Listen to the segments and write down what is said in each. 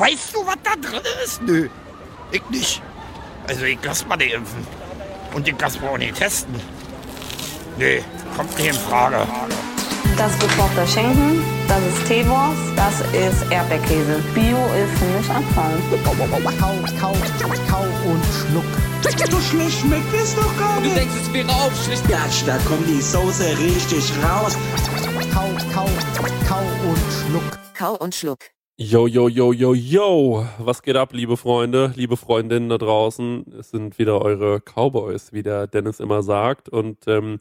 Weißt du, was da drin ist? Nö, ich nicht. Also ich lass mal die impfen. Und ich lass mal auch nicht testen. Nee, kommt nicht in Frage. Das ist gekochter Schinken, das ist Teewurst, das ist Erdbeerkäse. Bio ist für mich Abfall. Kau, kau, kau und schluck. So schlecht schmeckt es doch gar Du nicht. denkst, es wäre aufschlicht. Gatsch, da kommt die Soße richtig raus. Kau, kau, kau und schluck. Kau und Schluck. Yo, yo, yo, yo, yo. Was geht ab, liebe Freunde, liebe Freundinnen da draußen? Es sind wieder eure Cowboys, wie der Dennis immer sagt. Und ähm,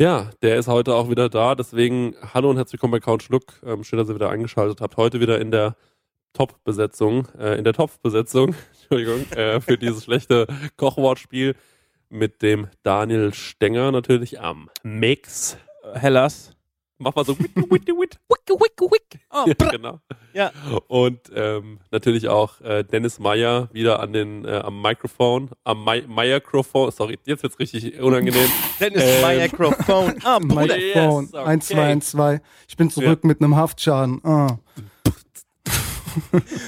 ja, der ist heute auch wieder da. Deswegen hallo und herzlich willkommen bei Count Schluck. Ähm, schön, dass ihr wieder eingeschaltet habt. Heute wieder in der Top-Besetzung, äh, in der Topf-Besetzung, Entschuldigung, äh, für dieses schlechte Kochwortspiel mit dem Daniel Stenger natürlich am Mix. Hellas. Mach mal so wick, wick, wick, wick, wick, wick. Oh, Ja, genau. Ja. Und ähm, natürlich auch äh, Dennis Meyer wieder an den äh, am Mikrofon, am Mi Microphone. Sorry, jetzt wird's richtig unangenehm. Dennis Ähm. Microphone. Bruder. Mikrofon. Yes, okay. 1, 2, 1, 2. Ich bin zurück mit einem Haftschaden. Ah.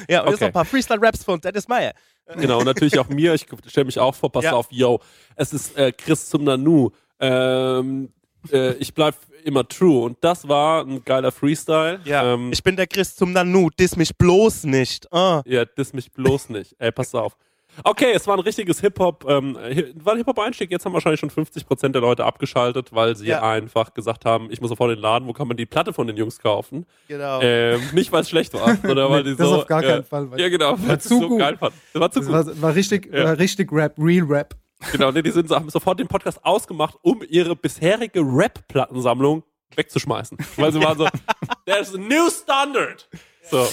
Ja, und jetzt Okay. noch ein paar Freestyle-Raps von Dennis Meyer. genau, und natürlich auch mir. Ich stelle mich auch vor. Pass Ja. auf, yo. Es ist äh, Chris zum Nanu. Ähm, äh, ich bleib immer true. Und das war ein geiler Freestyle. Ja. Ähm, ich bin der Chris zum Nanu. Diss mich bloß nicht. Ah. Ja, diss mich bloß nicht. Ey, pass auf. Okay, es war ein richtiges Hip-Hop, ähm, war ein Hip-Hop-Einstieg. Jetzt haben wahrscheinlich schon 50% der Leute abgeschaltet, weil sie Ja. einfach gesagt haben, ich muss sofort in den Laden, wo kann man die Platte von den Jungs kaufen? Genau. Ähm, nicht, weil es schlecht war, sondern weil die das so... auf gar ja, keinen Fall, Ja, genau, weil war es zu so gut. geil fand. Das war zu Das gut. war, war, richtig, Ja. war richtig Rap, Real Rap. Genau, nee, die sind, haben sofort den Podcast ausgemacht, um ihre bisherige Rap-Plattensammlung wegzuschmeißen. Weil sie waren so, there's a new standard. So.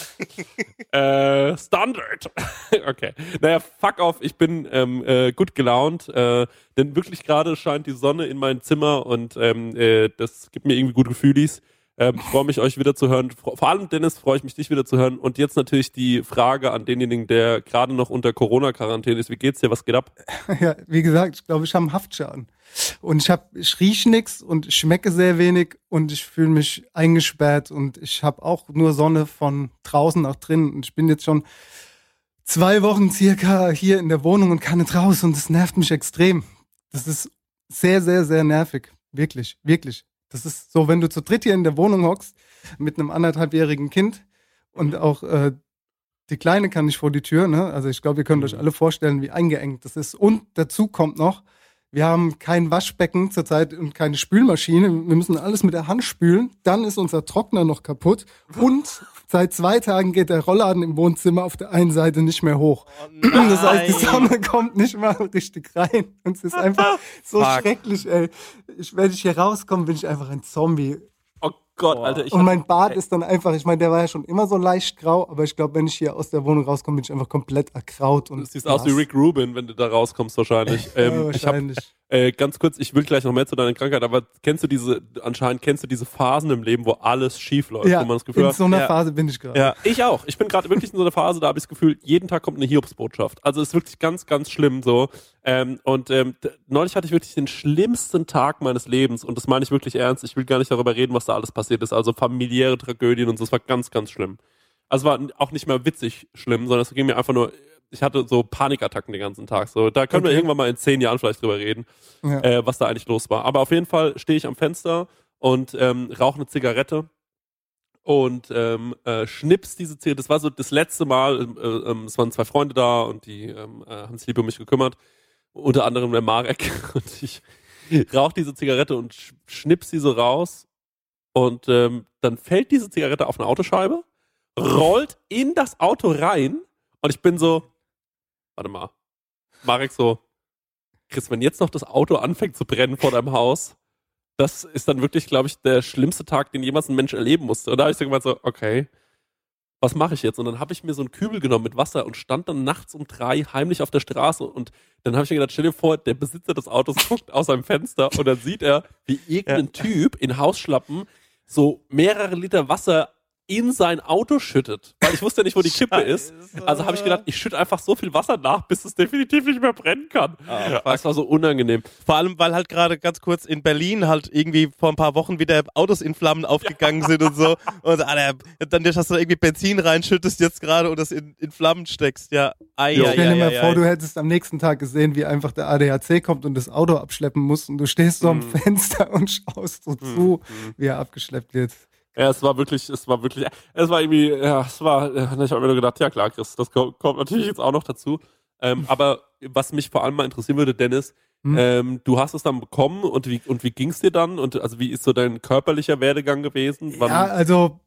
äh, Standard. okay. Naja, fuck off, ich bin ähm, äh, gut gelaunt, äh, denn wirklich gerade scheint die Sonne in mein Zimmer und ähm, äh, das gibt mir irgendwie gute Gefühlis. Ähm, freue mich, euch wieder zu hören. Vor allem, Dennis, freue ich mich, dich wieder zu hören. Und jetzt natürlich die Frage an denjenigen, der gerade noch unter Corona-Quarantäne ist. Wie geht's dir? Was geht ab? Ja, wie gesagt, ich glaube, ich habe einen Haftschaden. Und ich hab, ich riech nix und ich schmecke sehr wenig und ich fühle mich eingesperrt und ich habe auch nur Sonne von draußen nach drinnen. Und ich bin jetzt schon zwei Wochen circa hier in der Wohnung und kann nicht raus und das nervt mich extrem. Das ist sehr, sehr, sehr nervig. Wirklich, wirklich. Das ist so, wenn du zu dritt hier in der Wohnung hockst mit einem anderthalbjährigen Kind und auch äh, die Kleine kann nicht vor die Tür, ne? Also ich glaube, ihr könnt euch alle vorstellen, wie eingeengt das ist. Und dazu kommt noch, wir haben kein Waschbecken zurzeit und keine Spülmaschine. Wir müssen alles mit der Hand spülen. Dann ist unser Trockner noch kaputt. Und seit zwei Tagen geht der Rollladen im Wohnzimmer auf der einen Seite nicht mehr hoch. Das heißt, die Sonne kommt nicht mal richtig rein. Und es ist einfach so Fuck. schrecklich, ey. Ich, wenn ich hier rauskomme, bin ich einfach ein Zombie. Gott, Alter. Ich Und mein Bart ist dann einfach, ich meine, der war ja schon immer so leicht grau, aber ich glaube, wenn ich hier aus der Wohnung rauskomme, bin ich einfach komplett erkraut. Und Du siehst aus wie nass. Rick Rubin, wenn du da rauskommst wahrscheinlich. Ja, Ähm, ich hab, wahrscheinlich. äh, ganz kurz, ich will gleich noch mehr zu deiner Krankheit, aber kennst du diese, anscheinend kennst du diese Phasen im Leben, wo alles schief läuft, ja, wo man das Gefühl in hat, so einer Ja. Phase bin ich gerade. Ja. ich auch. Ich bin gerade wirklich in so einer Phase, da habe ich das Gefühl, jeden Tag kommt eine Hiobsbotschaft. Also es ist wirklich ganz, ganz schlimm so. Ähm, und ähm, neulich hatte ich wirklich den schlimmsten Tag meines Lebens und das meine ich wirklich ernst. Ich will gar nicht darüber reden, was da alles passiert ist. Also familiäre Tragödien und so. Es war ganz, ganz schlimm. Also es war auch nicht mehr witzig schlimm, sondern es ging mir einfach nur, ich hatte so Panikattacken den ganzen Tag. So, da können wir Okay. irgendwann mal in zehn Jahren vielleicht drüber reden, Ja. äh, was da eigentlich los war. Aber auf jeden Fall stehe ich am Fenster und ähm, rauche eine Zigarette und ähm, äh, schnips diese Zigarette. Das war so das letzte Mal, ähm, äh, ähm, es waren zwei Freunde da und die ähm, äh, haben sich lieb um mich gekümmert. Unter anderem der Marek. Und ich rauche diese Zigarette und sch schnips sie so raus. Und ähm, dann fällt diese Zigarette auf eine Autoscheibe, rollt in das Auto rein und ich bin so, warte mal, Marek so, Chris, wenn jetzt noch das Auto anfängt zu brennen vor deinem Haus, das ist dann wirklich, glaube ich, der schlimmste Tag, den jemals ein Mensch erleben musste. Und da habe ich so gemeint so, okay, was mache ich jetzt? Und dann habe ich mir so einen Kübel genommen mit Wasser und stand dann nachts um drei heimlich auf der Straße und dann habe ich mir gedacht, stell dir vor, der Besitzer des Autos guckt aus seinem Fenster und dann sieht er, wie irgendein Typ in Hausschlappen so mehrere Liter Wasser in sein Auto schüttet. Weil ich wusste ja nicht, wo die Kippe ist. Also habe ich gedacht, ich schütte einfach so viel Wasser nach, bis es definitiv nicht mehr brennen kann. Ah, das war so unangenehm. Vor allem, weil halt gerade ganz kurz in Berlin halt irgendwie vor ein paar Wochen wieder Autos in Flammen aufgegangen sind und so. Und Alter, dann hast du irgendwie Benzin reinschüttest jetzt gerade und das in, in Flammen steckst. Ja, ei, Ich ei, stell ei, dir mal ei, vor, ei. du hättest am nächsten Tag gesehen, wie einfach der ADAC kommt und das Auto abschleppen muss und du stehst so am Mhm. Fenster und schaust so zu, wie er abgeschleppt wird. Ja, es war wirklich, es war wirklich, es war irgendwie, ja, es war, ich habe mir nur gedacht, ja klar, Chris, das kommt, kommt natürlich jetzt auch noch dazu. Ähm, aber was mich vor allem mal interessieren würde, Dennis, Hm. ähm, du hast es dann bekommen und wie, und wie ging's dir dann? Und also wie ist so dein körperlicher Werdegang gewesen? Wann, Ja, also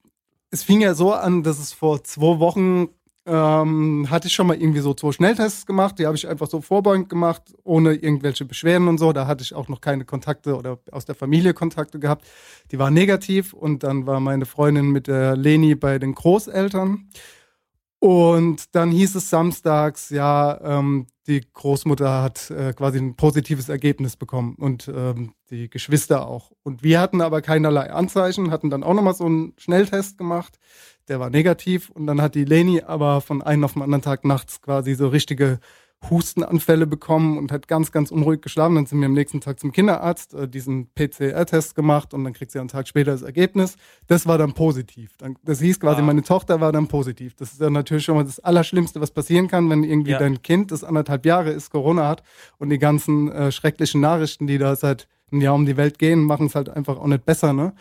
es fing ja so an, dass es vor zwei Wochen ähm, hatte ich schon mal irgendwie so zwei Schnelltests gemacht. Die habe ich einfach so vorbeugend gemacht, ohne irgendwelche Beschwerden und so. Da hatte ich auch noch keine Kontakte oder aus der Familie Kontakte gehabt. Die waren negativ und dann war meine Freundin mit der Leni bei den Großeltern. Und dann hieß es samstags, ja, ähm, die Großmutter hat äh, quasi ein positives Ergebnis bekommen und ähm, die Geschwister auch. Und wir hatten aber keinerlei Anzeichen, hatten dann auch nochmal so einen Schnelltest gemacht, der war negativ. Und dann hat die Leni aber von einem auf den anderen Tag nachts quasi so richtige Hustenanfälle bekommen und hat ganz, ganz unruhig geschlafen. Dann sind wir am nächsten Tag zum Kinderarzt, äh, diesen PCR-Test gemacht und dann kriegt sie einen Tag später das Ergebnis. Das war dann positiv. Dann, das hieß quasi, Ah. meine Tochter war dann positiv. Das ist dann natürlich schon mal das Allerschlimmste, was passieren kann, wenn irgendwie Ja. dein Kind, das anderthalb Jahre ist, Corona hat und die ganzen äh, schrecklichen Nachrichten, die da seit einem Jahr um die Welt gehen, machen es halt einfach auch nicht besser, ne?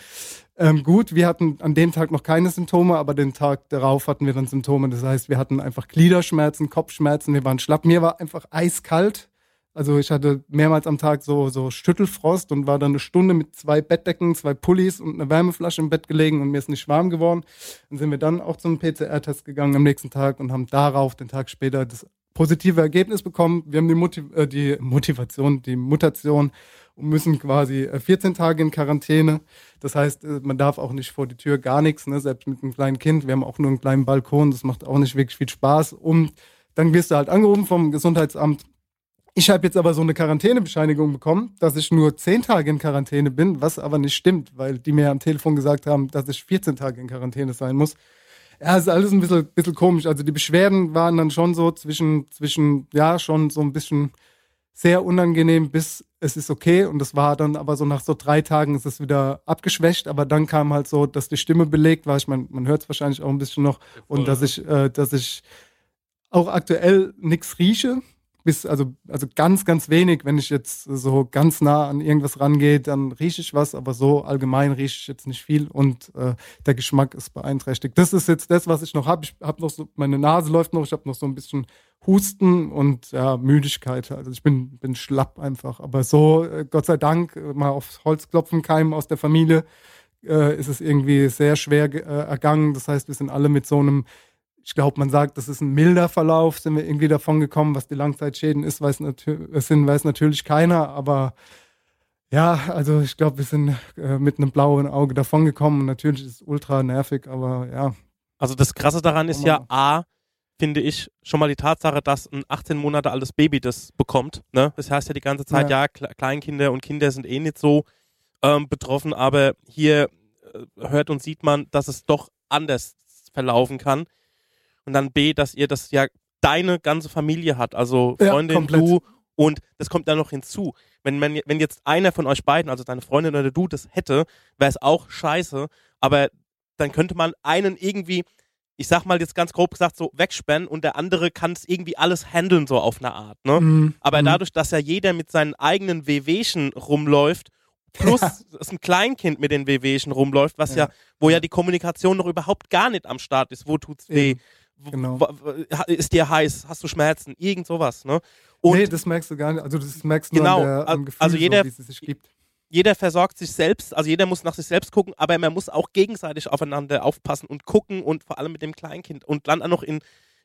Ähm, gut, wir hatten an dem Tag noch keine Symptome, aber den Tag darauf hatten wir dann Symptome. Das heißt, wir hatten einfach Gliederschmerzen, Kopfschmerzen, wir waren schlapp. Mir war einfach eiskalt. Also ich hatte mehrmals am Tag so, so Schüttelfrost und war dann eine Stunde mit zwei Bettdecken, zwei Pullis und einer Wärmeflasche im Bett gelegen und mir ist nicht warm geworden. Dann sind wir dann auch zum PCR-Test gegangen am nächsten Tag und haben darauf den Tag später das positive Ergebnis bekommen. Wir haben die, Motiv äh, die Motivation, die Mutation und müssen quasi äh, 14 Tage in Quarantäne. Das heißt, äh, man darf auch nicht vor die Tür gar nichts, ne? selbst mit einem kleinen Kind. Wir haben auch nur einen kleinen Balkon, das macht auch nicht wirklich viel Spaß. Und dann wirst du halt angerufen vom Gesundheitsamt. Ich habe jetzt aber so eine Quarantänebescheinigung bekommen, dass ich nur 10 Tage in Quarantäne bin, was aber nicht stimmt, weil die mir am Telefon gesagt haben, dass ich 14 Tage in Quarantäne sein muss. Ja, ist alles ein bisschen, bisschen komisch. Also die Beschwerden waren dann schon so zwischen, zwischen, ja, schon so ein bisschen sehr unangenehm bis es ist okay. Und das war dann aber so nach so drei Tagen ist es wieder abgeschwächt. Aber dann kam halt so, dass die Stimme belegt war. Ich meine, man hört es wahrscheinlich auch ein bisschen noch. Und dass ich, äh, dass ich auch aktuell nichts rieche. Bis, also, also ganz, ganz wenig. Wenn ich jetzt so ganz nah an irgendwas rangehe, dann rieche ich was, aber so allgemein rieche ich jetzt nicht viel und äh, der Geschmack ist beeinträchtigt. Das ist jetzt das, was ich noch habe. Ich habe noch so, meine Nase läuft noch, ich habe noch so ein bisschen Husten und ja, Müdigkeit. Also ich bin, bin schlapp einfach. Aber so, äh, Gott sei Dank, äh, mal aufs Holz klopfen, keinem aus der Familie, äh, ist es irgendwie sehr schwer äh, ergangen. Das heißt, wir sind alle mit so einem ich glaube, man sagt, das ist ein milder Verlauf, sind wir irgendwie davon gekommen. Was die Langzeitschäden ist, weiß, sind, weiß natürlich keiner. Aber ja, also ich glaube, wir sind äh, mit einem blauen Auge davon gekommen. Natürlich ist es ultra nervig, aber ja. Also das Krasse daran ist ja, A, finde ich, schon mal die Tatsache, dass ein 18 Monate altes Baby das bekommt. Ne? Das heißt ja die ganze Zeit, ja, Ja. Kle- Kleinkinder und Kinder sind eh nicht so ähm, betroffen, aber hier äh, hört und sieht man, dass es doch anders verlaufen kann. Und dann B, dass ihr das ja deine ganze Familie hat, also Ja, Freundin, komplett. du und das kommt dann noch hinzu. Wenn, man, wenn jetzt einer von euch beiden, also deine Freundin oder du, das hätte, wäre es auch scheiße, aber dann könnte man einen irgendwie, ich sag mal jetzt ganz grob gesagt, so wegsperren und der andere kann es irgendwie alles handeln, so auf eine Art. Ne? Mm, Aber mm. dadurch, dass ja jeder mit seinen eigenen Wehwehchen rumläuft, plus es ein Kleinkind mit den Wehwehchen rumläuft, was ja. Ja. wo ja die Kommunikation noch überhaupt gar nicht am Start ist. Wo tut's weh? Genau. Ist dir heiß? Hast du Schmerzen? Irgend sowas, ne? Und nee, das merkst du gar nicht. Also das merkst du Genau, der, am Gefühl, also jeder- so, wie es sich gibt. jeder versorgt sich selbst, also jeder muss nach sich selbst gucken, aber man muss auch gegenseitig aufeinander aufpassen und gucken und vor allem mit dem Kleinkind. Und dann auch noch in,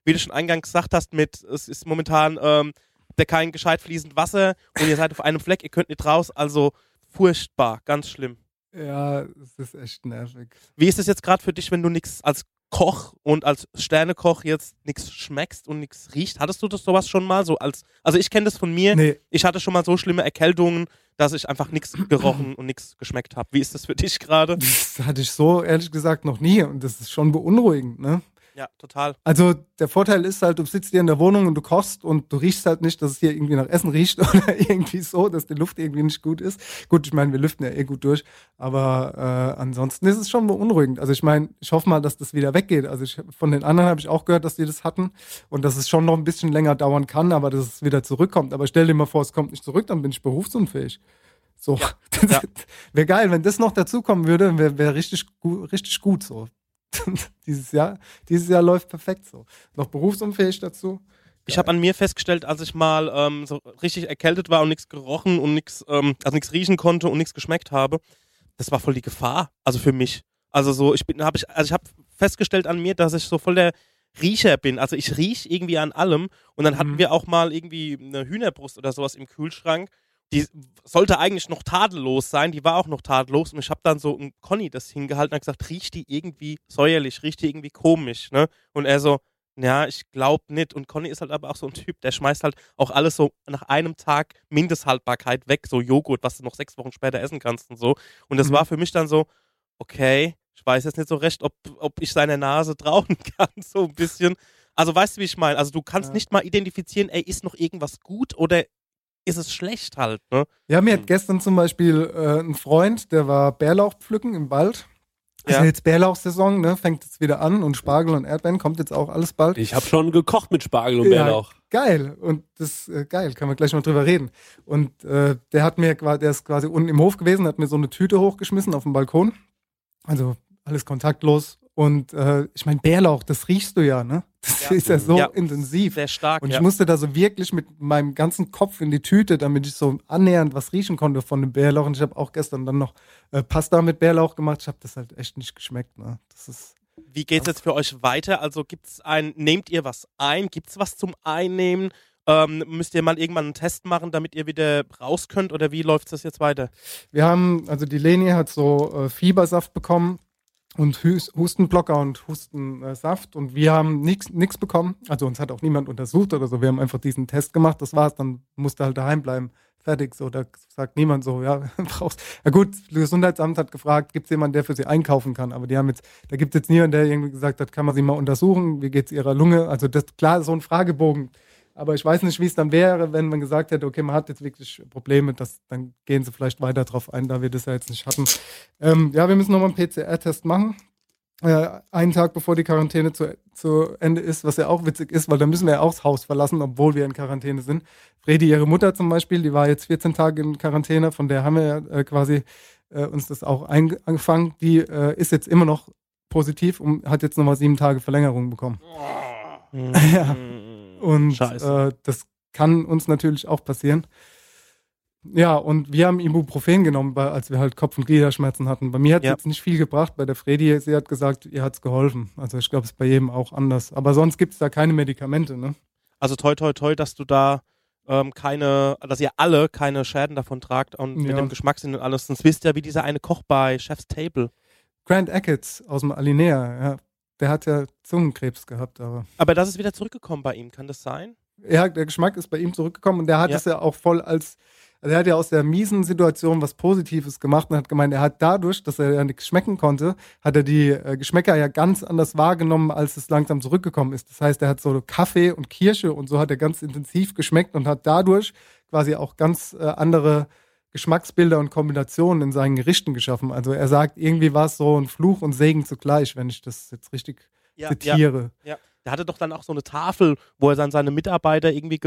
wie du schon eingangs gesagt hast, mit, es ist momentan ähm, der kein gescheit fließend Wasser und ihr seid auf einem Fleck, ihr könnt nicht raus, also furchtbar, ganz schlimm. Ja, es ist echt nervig. Wie ist es jetzt gerade für dich, wenn du nichts als Koch und als Sternekoch jetzt nichts schmeckst und nichts riecht. Hattest du das sowas schon mal? So als, also ich kenne das von mir. Nee, Ich hatte schon mal so schlimme Erkältungen, dass ich einfach nichts gerochen und nichts geschmeckt habe. Wie ist das für dich gerade? das hatte ich so ehrlich gesagt noch nie und das ist schon beunruhigend, ne? Ja, total. Also der Vorteil ist halt, du sitzt hier in der Wohnung und du kochst und du riechst halt nicht, dass es hier irgendwie nach Essen riecht oder irgendwie so, dass die Luft irgendwie nicht gut ist. Gut, ich meine, wir lüften ja eh gut durch, aber äh, ansonsten ist es schon beunruhigend. Also ich meine, ich hoffe mal, dass das wieder weggeht. Also ich, von den anderen habe ich auch gehört, dass die das hatten und dass es schon noch ein bisschen länger dauern kann, aber dass es wieder zurückkommt. Aber stell dir mal vor, es kommt nicht zurück, dann bin ich berufsunfähig. So, Ja. wäre geil, wenn das noch dazukommen würde, wäre wär richtig, gu richtig gut so. dieses Jahr, dieses Jahr läuft perfekt so. Noch berufsunfähig dazu. Ich habe an mir festgestellt, als ich mal ähm, so richtig erkältet war und nichts gerochen und nichts, ähm, also nichts riechen konnte und nichts geschmeckt habe, das war voll die Gefahr. Also für mich. Also so, ich bin, habe ich, also ich habe festgestellt an mir, dass ich so voll der Riecher bin. Also ich riech irgendwie an allem. Und dann hatten Mhm. wir auch mal irgendwie eine Hühnerbrust oder sowas im Kühlschrank. Die sollte eigentlich noch tadellos sein, die war auch noch tadellos. Und ich habe dann so ein Conny das hingehalten und gesagt, riecht die irgendwie säuerlich, riecht die irgendwie komisch, ne? Und er so, ja, ich glaube nicht. Und Conny ist halt aber auch so ein Typ, der schmeißt halt auch alles so nach einem Tag Mindesthaltbarkeit weg, so Joghurt, was du noch sechs Wochen später essen kannst und so. Und das Mhm. war für mich dann so, okay, ich weiß jetzt nicht so recht, ob, ob ich seiner Nase trauen kann, so ein bisschen. Also weißt du, wie ich meine? Also du kannst Ja. nicht mal identifizieren, ey, ist noch irgendwas gut oder ist es schlecht halt, ne? Ja, mir hat gestern zum Beispiel äh, ein Freund, der war Bärlauch pflücken im Wald. Ist Ja. ja jetzt Bärlauchsaison, ne? Fängt jetzt wieder an und Spargel und Erdbeeren kommt jetzt auch alles bald. Ich habe schon gekocht mit Spargel und Ja. Bärlauch. Geil. Und das äh, geil, kann man gleich mal drüber reden. Und äh, der hat mir quasi, der ist quasi unten im Hof gewesen, hat mir so eine Tüte hochgeschmissen auf dem Balkon. Also alles kontaktlos. Und äh, ich meine, Bärlauch, das riechst du ja, ne? Das Ja. ist ja so Ja. intensiv. Sehr stark. Und ich ja. musste da so wirklich mit meinem ganzen Kopf in die Tüte, damit ich so annähernd was riechen konnte von dem Bärlauch. Und ich habe auch gestern dann noch äh, Pasta mit Bärlauch gemacht. Ich habe das halt echt nicht geschmeckt. Ne? Das ist Wie geht's jetzt für euch weiter? Also gibt's ein, nehmt ihr was ein? Gibt's was zum Einnehmen? Ähm, müsst ihr mal irgendwann einen Test machen, damit ihr wieder raus könnt? Oder wie läuft das jetzt weiter? Wir haben, also die Leni hat so äh, Fiebersaft bekommen und Hus Hustenblocker und Hustensaft und wir haben nichts bekommen. Also uns hat auch niemand untersucht oder so. Wir haben einfach diesen Test gemacht, das war's. Dann musste halt daheim bleiben. Fertig, so. Da sagt niemand so, ja, brauchst. Ja gut, das Gesundheitsamt hat gefragt, gibt es jemanden, der für sie einkaufen kann? Aber die haben jetzt, da gibt es jetzt niemanden, der irgendwie gesagt hat, kann man sie mal untersuchen? Wie geht's ihrer Lunge? Also das, klar, so ein Fragebogen. Aber ich weiß nicht, wie es dann wäre, wenn man gesagt hätte, okay, man hat jetzt wirklich Probleme, das, dann gehen sie vielleicht weiter drauf ein, da wir das ja jetzt nicht hatten. Ähm, ja, wir müssen nochmal einen PCR-Test machen. Äh, einen Tag bevor die Quarantäne zu, zu Ende ist, was ja auch witzig ist, weil dann müssen wir ja auch das Haus verlassen, obwohl wir in Quarantäne sind. Fredi, ihre Mutter zum Beispiel, die war jetzt 14 Tage in Quarantäne, von der haben wir ja äh, quasi äh, uns das auch angefangen. Die äh, ist jetzt immer noch positiv und hat jetzt nochmal sieben Tage Verlängerung bekommen. Ja. Und äh, das kann uns natürlich auch passieren. Ja, und wir haben Ibuprofen genommen, als wir halt Kopf- und Gliederschmerzen hatten. Bei mir hat es Ja. jetzt nicht viel gebracht. Bei der Fredi, sie hat gesagt, ihr hat es geholfen. Also ich glaube, es ist bei jedem auch anders. Aber sonst gibt es da keine Medikamente, ne? Also toi toi toi, dass du da ähm, keine, dass ihr alle keine Schäden davon tragt und mit Ja. dem Geschmackssinn und alles. Sonst wisst ihr, wie dieser eine Koch bei Chef's Table. Grant Eckets aus dem Alinea, ja, der hat ja Zungenkrebs gehabt, aber Aber das ist wieder zurückgekommen bei ihm, kann das sein? ja, der Geschmack ist bei ihm zurückgekommen und der hat Ja. es ja auch voll als, also er hat ja aus der miesen Situation was Positives gemacht und hat gemeint, er hat dadurch, dass er ja nichts schmecken konnte, hat er die äh, Geschmäcker ja ganz anders wahrgenommen, als es langsam zurückgekommen ist. Das heißt, er hat so Kaffee und Kirsche und so hat er ganz intensiv geschmeckt und hat dadurch quasi auch ganz äh, andere Geschmacksbilder und Kombinationen in seinen Gerichten geschaffen. Also er sagt, irgendwie war es so ein Fluch und Segen zugleich, wenn ich das jetzt richtig Ja, zitiere. Ja. Der hatte doch dann auch so eine Tafel, wo er dann seine Mitarbeiter irgendwie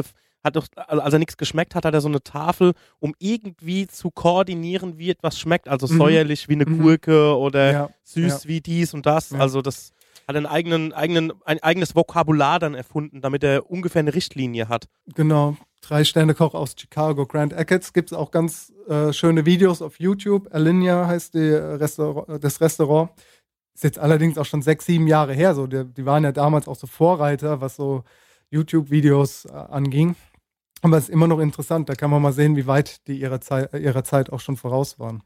hat doch, als er nichts geschmeckt hat, hat er so eine Tafel, um irgendwie zu koordinieren, wie etwas schmeckt. Also Mhm. säuerlich wie eine Mhm. Gurke oder Ja, süß wie dies und das. Ja. Also das hat einen eigenen, eigenen, ein eigenes Vokabular dann erfunden, damit er ungefähr eine Richtlinie hat. Genau. Drei Sterne Koch aus Chicago, Grant Eckets. Gibt es auch ganz äh, schöne Videos auf YouTube. Alinea heißt die äh, Restaurant, das Restaurant. Ist jetzt allerdings auch schon sechs, sieben Jahre her. So. Die, die waren ja damals auch so Vorreiter, was so YouTube-Videos äh, anging. Aber es ist immer noch interessant. Da kann man mal sehen, wie weit die ihrer Zeit, ihrer Zeit auch schon voraus waren.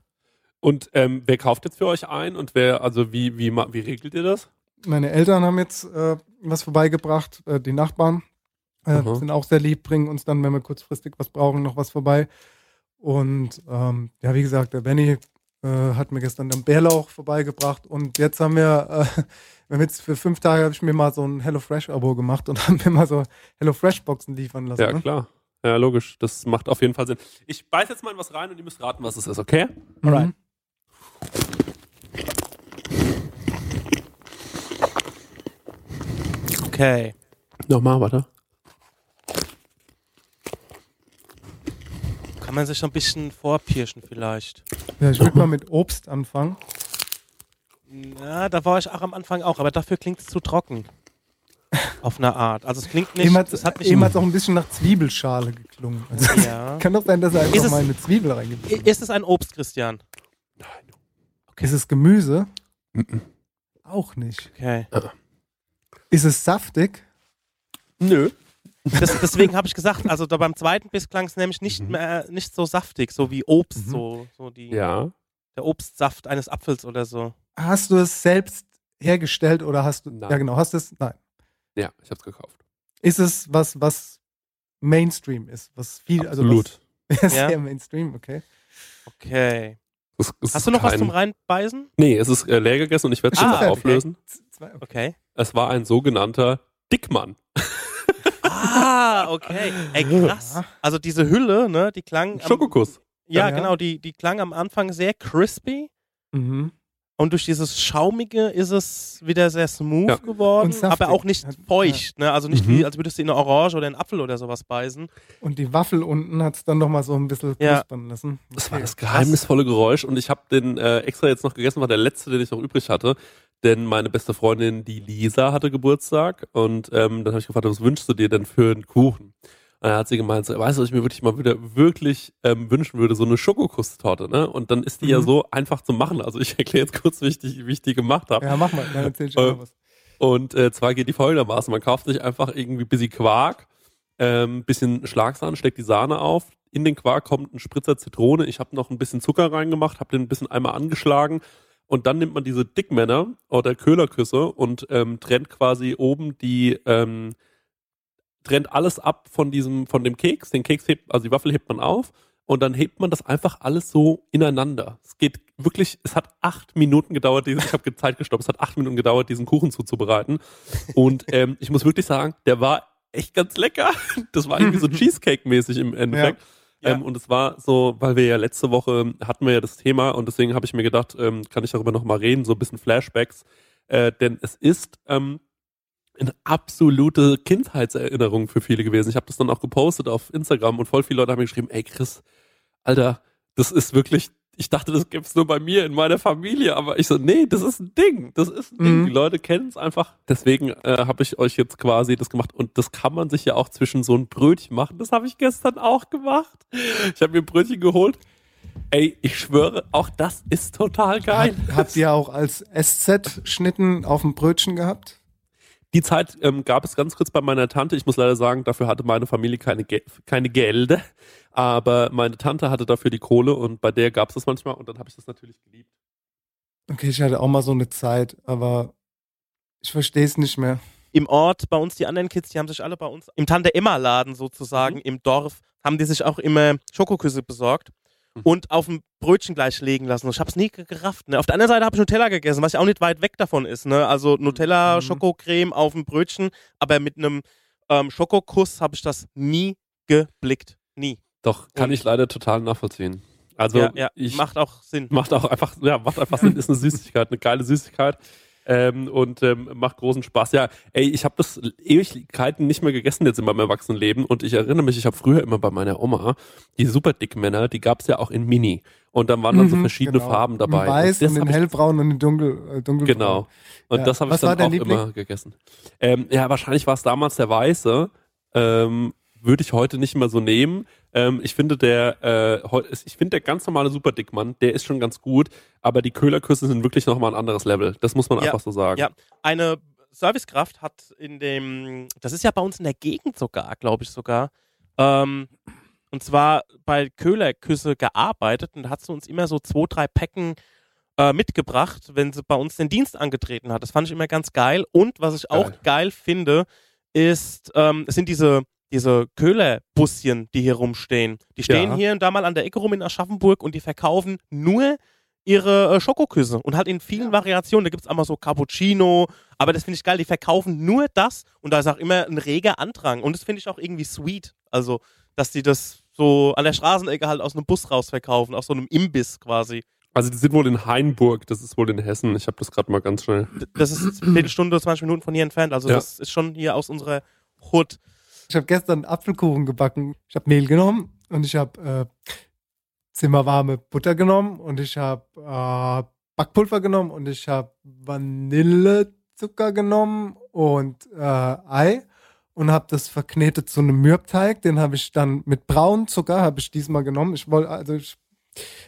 Und ähm, wer kauft jetzt für euch ein und wer, also wie, wie, wie regelt ihr das? meine Eltern haben jetzt äh, was vorbeigebracht, äh, die Nachbarn äh, Aha. sind auch sehr lieb, bringen uns dann, wenn wir kurzfristig was brauchen, noch was vorbei. Und ähm, ja, wie gesagt, der Benny äh, hat mir gestern dann Bärlauch vorbeigebracht und jetzt haben wir, äh, wir haben jetzt für fünf Tage habe ich mir mal so ein HelloFresh-Abo gemacht und haben mir mal so HelloFresh-Boxen liefern lassen. Ja, ne? klar. Ja, logisch. Das macht auf jeden Fall Sinn. Ich beiß jetzt mal in was rein und ihr müsst raten, was es ist, okay? Mhm. Okay. Nochmal, warte. Man sich ein bisschen vorpirschen vielleicht. Ja, ich würde mal mit Obst anfangen. Ja, da war ich auch am Anfang auch, aber dafür klingt es zu trocken. Auf eine Art. Also es klingt nicht, Eben hat es hat nicht eben hat's auch ein bisschen nach Zwiebelschale geklungen. Also, Ja. Kann doch sein, dass er einfach es- mal eine Zwiebel reingibt. Ist es ein Obst, Christian? Ist es Gemüse? Mhm. Auch nicht. Okay. Ist es saftig? Nö. Das, deswegen habe ich gesagt, also da beim zweiten Biss klang es nämlich nicht Mhm. mehr nicht so saftig, so wie Obst, Mhm. so, so die, Ja. der Obstsaft eines Apfels oder so. Hast du es selbst hergestellt oder hast du. Nein. Ja, genau. Hast du es. Nein. Ja, ich hab's gekauft. Ist es was, was Mainstream ist? Was viel. Absolut. Also was, Ja. sehr Mainstream, okay. Okay. Es- es Hast du noch was kein- zum Reinbeißen? Nee, es ist äh, leer gegessen und ich werde es Ah, jetzt okay. auflösen. Okay. Okay. Es war ein sogenannter Dickmann. Ah, okay. Ey, krass. Also diese Hülle, ne, die klang. am- Schokokuss. Ja, Ja. genau, die, die klang am Anfang sehr crispy. Mhm. Und durch dieses Schaumige ist es wieder sehr smooth Ja. geworden, aber auch nicht feucht. Ne? Also nicht Mhm. wie, als würdest du in eine Orange oder einen Apfel oder sowas beißen. Und die Waffel unten hat es dann nochmal so ein bisschen Ja. knuspern lassen. Das war Okay. das geheimnisvolle Geräusch und ich habe den äh, extra jetzt noch gegessen, war der letzte, den ich noch übrig hatte. Denn meine beste Freundin, die Lisa, hatte Geburtstag und ähm, dann habe ich gefragt, was wünschst du dir denn für einen Kuchen? Und dann hat sie gemeint, so, weißt du, was ich mir wirklich mal wieder wirklich ähm, wünschen würde, so eine Schokokusstorte, ne? Und dann ist die ja Mhm. so einfach zu machen. Also ich erkläre jetzt kurz, wie ich die, wie ich die gemacht habe. Ja, mach mal, dann erzähl ich Äh, was. Und äh, zwar geht die folgendermaßen. Man kauft sich einfach irgendwie ein bisschen Quark, ähm, bisschen Schlagsahne, steckt die Sahne auf. In den Quark kommt ein Spritzer Zitrone. Ich habe noch ein bisschen Zucker reingemacht, habe den ein bisschen einmal angeschlagen. Und dann nimmt man diese Dickmänner oder Köhlerküsse und ähm, trennt quasi oben die, ähm, trennt alles ab von diesem, von dem Keks. Den Keks hebt, also die Waffel hebt man auf und dann hebt man das einfach alles so ineinander. Es geht wirklich, es hat acht Minuten gedauert, diesen, ich habe Zeit gestoppt, es hat acht Minuten gedauert, diesen Kuchen zuzubereiten. Und ähm, ich muss wirklich sagen, der war echt ganz lecker. Das war irgendwie so Cheesecake-mäßig im Endeffekt. Ja. Ähm, und es war so, weil wir ja letzte Woche hatten wir ja das Thema und deswegen habe ich mir gedacht, ähm, kann ich darüber nochmal reden, so ein bisschen Flashbacks. Äh, denn es ist ähm, eine absolute Kindheitserinnerung für viele gewesen. Ich habe das dann auch gepostet auf Instagram und voll viele Leute haben mir geschrieben, ey Chris, Alter, das ist wirklich, ich dachte, das gibt's nur bei mir in meiner Familie, aber ich so, nee, das ist ein Ding, das ist ein Ding. Mhm. Die Leute kennen es einfach. Deswegen äh, habe ich euch jetzt quasi das gemacht und das kann man sich ja auch zwischen so ein Brötchen machen. Das habe ich gestern auch gemacht. Ich habe mir ein Brötchen geholt. Ey, ich schwöre, auch das ist total geil. Habt ihr auch als SZ-Schnitten auf dem Brötchen gehabt? Die Zeit ähm, gab es ganz kurz bei meiner Tante. Ich muss leider sagen, dafür hatte meine Familie keine, Ge keine Gelder. Aber meine Tante hatte dafür die Kohle und bei der gab es das manchmal und dann habe ich das natürlich geliebt. Okay, ich hatte auch mal so eine Zeit, aber ich verstehe es nicht mehr. Im Ort, bei uns, die anderen Kids, die haben sich alle bei uns im Tante-Emma-Laden sozusagen, Mhm. im Dorf, haben die sich auch immer Schokoküsse besorgt. und auf dem Brötchen gleich legen lassen. Ich hab's nie ge- gerafft. Ne? Auf der anderen Seite habe ich Nutella gegessen, was ja auch nicht weit weg davon ist. Ne? Also Nutella, Mhm. Schokocreme auf dem Brötchen, aber mit einem ähm, Schokokuss habe ich das nie geblickt. Nie. Doch, kann Und- ich leider total nachvollziehen. Also ja, ja, ich macht auch Sinn. macht auch einfach, ja, macht einfach Sinn, ist eine Süßigkeit, eine geile Süßigkeit. Ähm, und ähm, macht großen Spaß. Ja, ey, ich habe das Ewigkeiten nicht mehr gegessen jetzt in meinem Erwachsenenleben und ich erinnere mich, ich habe früher immer bei meiner Oma die super Dickmänner, die gab's ja auch in Mini und dann waren dann so Mhm, verschiedene genau. Farben dabei. In weiß und in hellbraun und in dunkel, äh, dunkelbraun. Genau. Und Ja. das habe ich dann auch Liebling? immer gegessen. Ähm, ja, wahrscheinlich war es damals der Weiße. Ähm, Würde ich heute nicht mehr so nehmen. Ähm, ich finde der, äh, ich finde der ganz normale Superdickmann, der ist schon ganz gut, aber die Köhlerküsse sind wirklich nochmal ein anderes Level. Das muss man Ja, einfach so sagen. ja. Eine Servicekraft hat in dem, das ist ja bei uns in der Gegend sogar, glaube ich sogar, ähm, und zwar bei Köhlerküsse gearbeitet und hat sie uns immer so zwei, drei Päcken äh, mitgebracht, wenn sie bei uns den Dienst angetreten hat. Das fand ich immer ganz geil. Und was ich auch Geil. geil finde, ist, ähm, es sind diese, diese Köhlerbuschen, die hier rumstehen. Die stehen Ja. hier und da mal an der Ecke rum in Aschaffenburg und die verkaufen nur ihre äh, Schokoküsse und halt in vielen Variationen. Da gibt es einmal so Cappuccino, aber das finde ich geil. Die verkaufen nur das und da ist auch immer ein reger Andrang. Und das finde ich auch irgendwie sweet. Also, dass die das so an der Straßenecke halt aus einem Bus raus verkaufen, aus so einem Imbiss quasi. Also die sind wohl in Hainburg, das ist wohl in Hessen. Ich habe das gerade mal ganz schnell. Das ist eine Viertelstunde, 20 Minuten von hier entfernt. Also, Ja. das ist schon hier aus unserer Hood. Ich habe gestern Apfelkuchen gebacken. Ich habe Mehl genommen und ich habe äh, zimmerwarme Butter genommen und ich habe äh, Backpulver genommen und ich habe Vanillezucker genommen und äh, Ei und habe das verknetet zu einem Mürbteig. Den habe ich dann mit braunem Zucker habe ich diesmal genommen. Ich wollte also ich,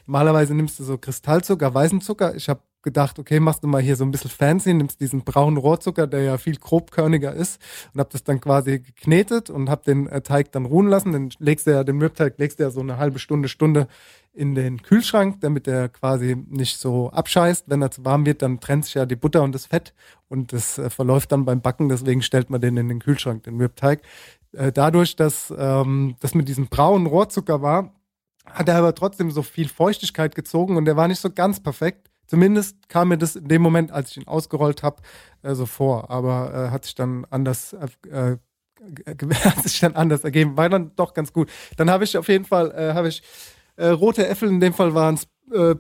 normalerweise nimmst du so Kristallzucker, weißen Zucker. Ich habe gedacht, okay, machst du mal hier so ein bisschen fancy, nimmst diesen braunen Rohrzucker, der ja viel grobkörniger ist und habe das dann quasi geknetet und habe den äh, Teig dann ruhen lassen. Dann legst du ja den Mürbteig, legst du ja so eine halbe Stunde, Stunde in den Kühlschrank, damit der quasi nicht so abscheißt. Wenn er zu warm wird, dann trennt sich ja die Butter und das Fett und das äh, verläuft dann beim Backen. Deswegen stellt man den in den Kühlschrank, den Mürbteig. Äh, dadurch, dass ähm, das mit diesem braunen Rohrzucker war, hat er aber trotzdem so viel Feuchtigkeit gezogen und der war nicht so ganz perfekt. Zumindest kam mir das in dem Moment, als ich ihn ausgerollt habe, äh, so vor. Aber äh, hat sich dann anders äh, ge- hat sich dann anders ergeben. War dann doch ganz gut. Dann habe ich auf jeden Fall äh, habe ich äh, rote Äpfel, in dem Fall waren es äh,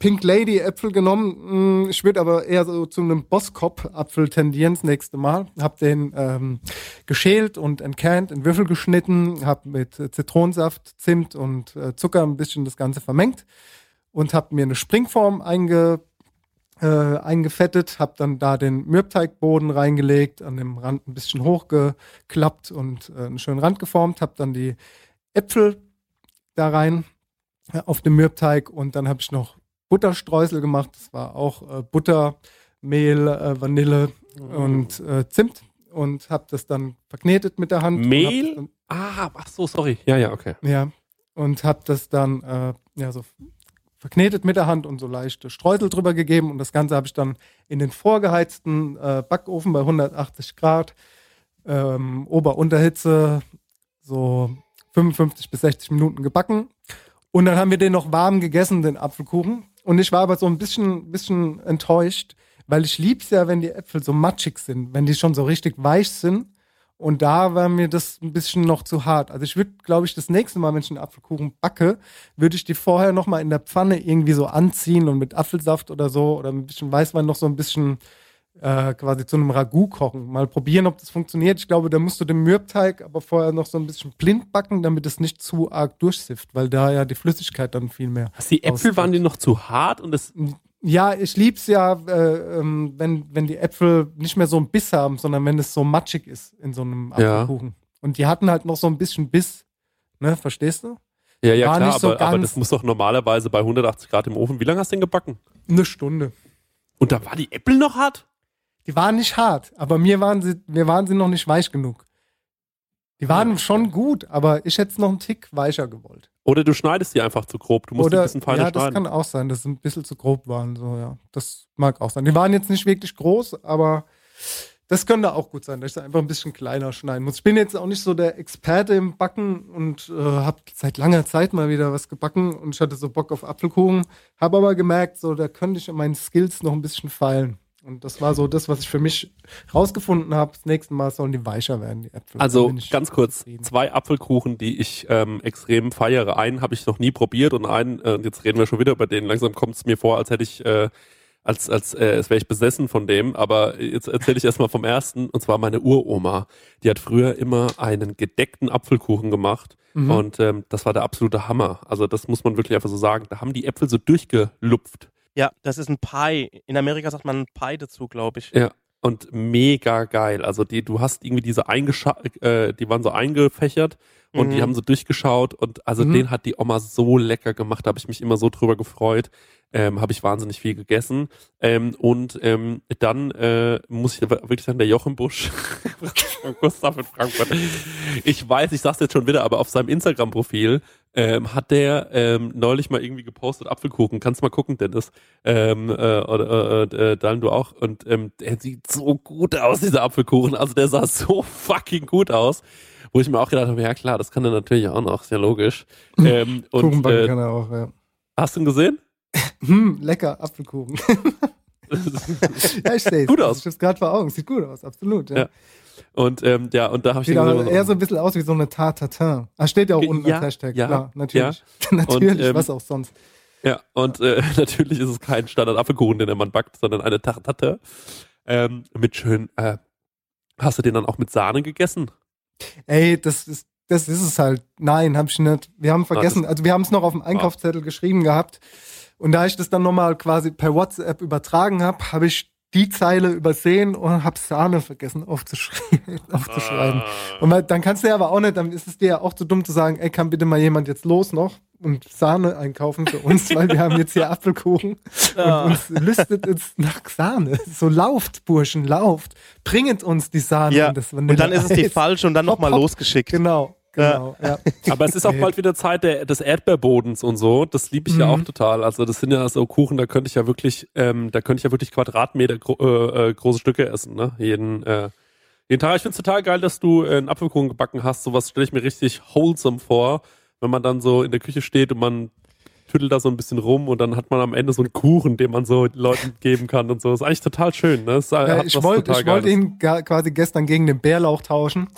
Pink Lady Äpfel genommen. Mm, Ich würde aber eher so zu einem Boskop Apfel tendieren das nächste Mal. Hab den ähm, geschält und entkernt, in Würfel geschnitten, hab mit äh, Zitronensaft, Zimt und äh, Zucker ein bisschen das Ganze vermengt und hab mir eine Springform einge, äh, eingefettet, hab dann da den Mürbteigboden reingelegt, an dem Rand ein bisschen hochgeklappt und äh, einen schönen Rand geformt, hab dann die Äpfel da rein äh, auf dem Mürbteig und dann habe ich noch Butterstreusel gemacht. Das war auch äh, Butter, Mehl, äh, Vanille und äh, Zimt und habe das dann verknetet mit der Hand. Mehl? Dann, Ah, ach so, sorry. Ja, ja, okay. ja, und habe das dann äh, ja so verknetet mit der Hand und so leichte Streusel drüber gegeben und das Ganze habe ich dann in den vorgeheizten äh, Backofen bei 180 Grad ähm, Ober-Unterhitze so 55 bis 60 Minuten gebacken und dann haben wir den noch warm gegessen, den Apfelkuchen. Und ich war aber so ein bisschen, bisschen enttäuscht, weil ich lieb's ja, wenn die Äpfel so matschig sind, wenn die schon so richtig weich sind. Und da war mir das ein bisschen noch zu hart. Also ich würde, glaube ich, das nächste Mal, wenn ich einen Apfelkuchen backe, würde ich die vorher noch mal in der Pfanne irgendwie so anziehen und mit Apfelsaft oder so oder ein bisschen Weißwein noch so ein bisschen äh, quasi zu einem Ragout kochen. Mal probieren, ob das funktioniert. Ich glaube, da musst du den Mürbteig aber vorher noch so ein bisschen blind backen, damit es nicht zu arg durchsifft, weil da ja die Flüssigkeit dann viel mehr. Was, die Äpfel Ausdruck. waren die noch zu hart und das. Ja, ich lieb's ja, äh, ähm, wenn, wenn die Äpfel nicht mehr so einen Biss haben, sondern wenn es so matschig ist in so einem Ja. Apfelkuchen. Und die hatten halt noch so ein bisschen Biss. Ne, verstehst du? Ja, ja, War klar, nicht so aber, aber das muss doch normalerweise bei 180 Grad im Ofen. Wie lange hast du den gebacken? Eine Stunde. Und da war die Äpfel noch hart? Die waren nicht hart, aber mir waren sie, mir waren sie noch nicht weich genug. Die waren schon gut, aber ich hätte es noch einen Tick weicher gewollt. Oder du schneidest die einfach zu grob. Du musst Oder ein bisschen feiner ja, das schneiden. kann auch sein, dass sie ein bisschen zu grob waren. So, ja. Das mag auch sein. Die waren jetzt nicht wirklich groß, aber das könnte auch gut sein, dass ich sie einfach ein bisschen kleiner schneiden muss. Ich bin jetzt auch nicht so der Experte im Backen und äh, habe seit langer Zeit mal wieder was gebacken und ich hatte so Bock auf Apfelkuchen. Habe aber gemerkt, so da könnte ich an meinen Skills noch ein bisschen feilen. Und das war so das, was ich für mich rausgefunden habe. Das nächste Mal sollen die weicher werden, die Äpfel. Also ganz kurz, zufrieden. zwei Apfelkuchen, die ich ähm, extrem feiere. Einen habe ich noch nie probiert und einen, äh, jetzt reden wir schon wieder über den, langsam kommt es mir vor, als hätte ich, äh, als, als, äh, als wäre ich besessen von dem, aber jetzt erzähle ich erstmal vom ersten, und zwar meine Uroma. Die hat früher immer einen gedeckten Apfelkuchen gemacht Mhm. und ähm, das war der absolute Hammer. Also das muss man wirklich einfach so sagen. Da haben die Äpfel so durchgelupft. Ja, das ist ein Pie. In Amerika sagt man Pie dazu, glaube ich. Ja. Und mega geil. Also die, du hast irgendwie diese eingescha äh, die waren so eingefächert und die Mhm. haben so durchgeschaut und also Mhm. den hat die Oma so lecker gemacht, da habe ich mich immer so drüber gefreut. Ähm, habe ich wahnsinnig viel gegessen. Ähm, und ähm, dann äh, muss ich wirklich sagen, der Jochen Busch Gustav in Frankfurt. Ich weiß, ich sag's jetzt schon wieder, aber auf seinem Instagram-Profil ähm, hat der ähm, neulich mal irgendwie gepostet, Apfelkuchen. Kannst mal gucken, Dennis. Ähm, äh, oder äh, äh, Dan, du auch. Und ähm, der sieht so gut aus, dieser Apfelkuchen. Also der sah so fucking gut aus. Wo ich mir auch gedacht habe, ja klar, das kann er natürlich auch noch, ist ja logisch. Ähm, und Kuchenbacken äh, kann er auch, ja. hast du ihn gesehen? Hm, lecker, Apfelkuchen. ja, ich sehe Gut aus. Ich gerade vor Augen. Sieht gut aus, absolut. Ja. Ja. Und ähm, ja, und da habe ich Sieht so- eher so ein bisschen aus wie so eine Tarte-Tatin. Ah, steht ja auch unten Ja, als Hashtag. ja, Klar, natürlich. natürlich, Und, ähm, was auch sonst. Ja, und äh, natürlich ist es kein Standard-Apfelkuchen, den der Mann backt, sondern eine Tartate ähm, mit schön. Äh, hast du den dann auch mit Sahne gegessen? Ey, das ist, das ist es halt. Nein, hab ich nicht. Wir haben vergessen, das- also wir haben es noch auf dem Einkaufszettel geschrieben gehabt. Und da ich das dann nochmal quasi per WhatsApp übertragen habe, habe ich die Zeile übersehen und habe Sahne vergessen aufzuschreiben. aufzuschreiben. Ah. Und dann kannst du ja aber auch nicht, dann ist es dir ja auch zu dumm zu sagen, ey, kann bitte mal jemand jetzt los noch und Sahne einkaufen für uns, weil wir haben jetzt hier Apfelkuchen und uns lüstet es nach Sahne. So lauft, Burschen, lauft. Bringet uns die Sahne Ja, und und dann ist es die falsche und dann nochmal losgeschickt. Genau, genau, ja. Aber es ist auch bald wieder Zeit der, des Erdbeerbodens und so. Das liebe ich ja Mhm. auch total. Also das sind ja so Kuchen, da könnte ich ja wirklich, ähm, da könnte ich ja wirklich Quadratmeter gro äh, äh, große Stücke essen, ne? Jeden, äh, jeden Tag. Ich finde es total geil, dass du äh, einen Apfelkuchen gebacken hast. Sowas stelle ich mir richtig wholesome vor, wenn man dann so in der Küche steht und man tüttelt da so ein bisschen rum und dann hat man am Ende so einen Kuchen, den man so Leuten geben kann und so. Das ist eigentlich total schön, ne? Das Ja, Äh, ich wollte Geiles. ihn quasi gestern gegen den Bärlauch tauschen.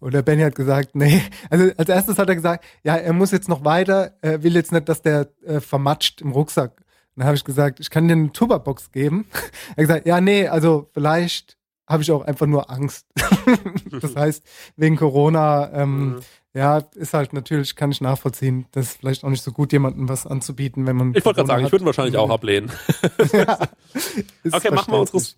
Und der Benny hat gesagt, nee. Also als erstes hat er gesagt, ja, er muss jetzt noch weiter, er will jetzt nicht, dass der äh, vermatscht im Rucksack. Dann habe ich gesagt, ich kann dir eine Tupperbox geben. Er hat gesagt, ja, nee, also vielleicht habe ich auch einfach nur Angst. das heißt, wegen Corona, ähm, Mhm. Ja, ist halt natürlich, kann ich nachvollziehen, das ist vielleicht auch nicht so gut, jemandem was anzubieten, wenn man. Ich wollte gerade sagen, ich hat. würde ihn wahrscheinlich auch ablehnen. ja, Okay, machen wir unsere- verständlich.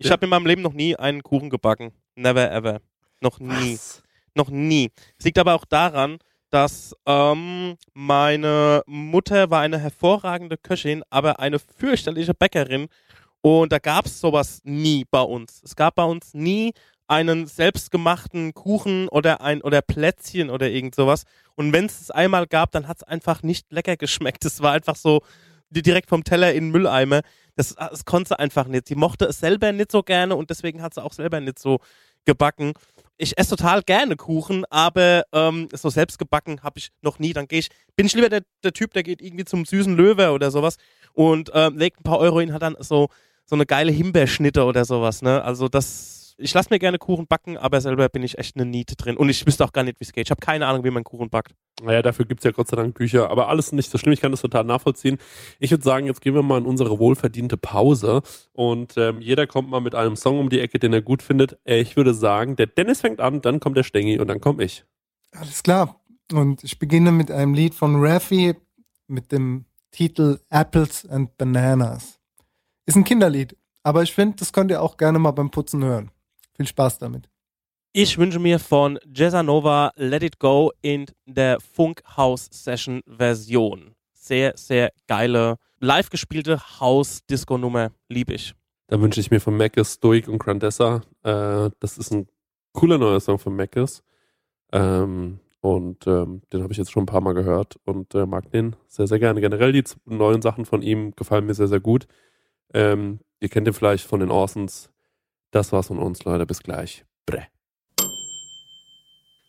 Ich habe in meinem Leben noch nie einen Kuchen gebacken. Never ever. Noch nie. Was? Noch nie. Es liegt aber auch daran, dass ähm, meine Mutter war eine hervorragende Köchin, aber eine fürchterliche Bäckerin. Und da gab es sowas nie bei uns. Es gab bei uns nie einen selbstgemachten Kuchen oder ein oder Plätzchen oder irgend sowas. Und wenn es es einmal gab, dann hat es einfach nicht lecker geschmeckt. Es war einfach so direkt vom Teller in den Mülleimer. Das, das konnte sie einfach nicht. Sie mochte es selber nicht so gerne und deswegen hat sie auch selber nicht so gebacken. Ich esse total gerne Kuchen, aber ähm, so selbst gebacken habe ich noch nie. Dann gehe ich, bin ich lieber der, der Typ, der geht irgendwie zum süßen Löwe oder sowas und ähm, legt ein paar Euro hin, hat dann so, so eine geile Himbeerschnitte oder sowas. Ne? Also das, ich lasse mir gerne Kuchen backen, aber selber bin ich echt eine Niete drin. Und ich wüsste auch gar nicht, wie es geht. Ich habe keine Ahnung, wie man Kuchen backt. Naja, dafür gibt's ja Gott sei Dank Bücher. Aber alles nicht so schlimm, ich kann das total nachvollziehen. Ich würde sagen, jetzt gehen wir mal in unsere wohlverdiente Pause. Und ähm, jeder kommt mal mit einem Song um die Ecke, den er gut findet. Äh, ich würde sagen, der Dennis fängt an, dann kommt der Stengi und dann komme ich. Alles klar. Und ich beginne mit einem Lied von Raffi mit dem Titel Apples and Bananas. Ist ein Kinderlied, aber ich finde, das könnt ihr auch gerne mal beim Putzen hören. Viel Spaß damit. Ich wünsche mir von Jazzanova Let It Go in der Funkhouse-Session-Version. Sehr, sehr geile, live gespielte House-Disco-Nummer. Liebe ich. Dann wünsche ich mir von Mackes Stoic und Grandessa. Äh, das ist ein cooler neuer Song von Mackes. Ähm, und ähm, den habe ich jetzt schon ein paar Mal gehört und äh, mag den sehr, sehr gerne. Generell die neuen Sachen von ihm gefallen mir sehr, sehr gut. Ähm, ihr kennt ihn vielleicht von den Orsons. Das war's von uns, Leute. Bis gleich. Bre.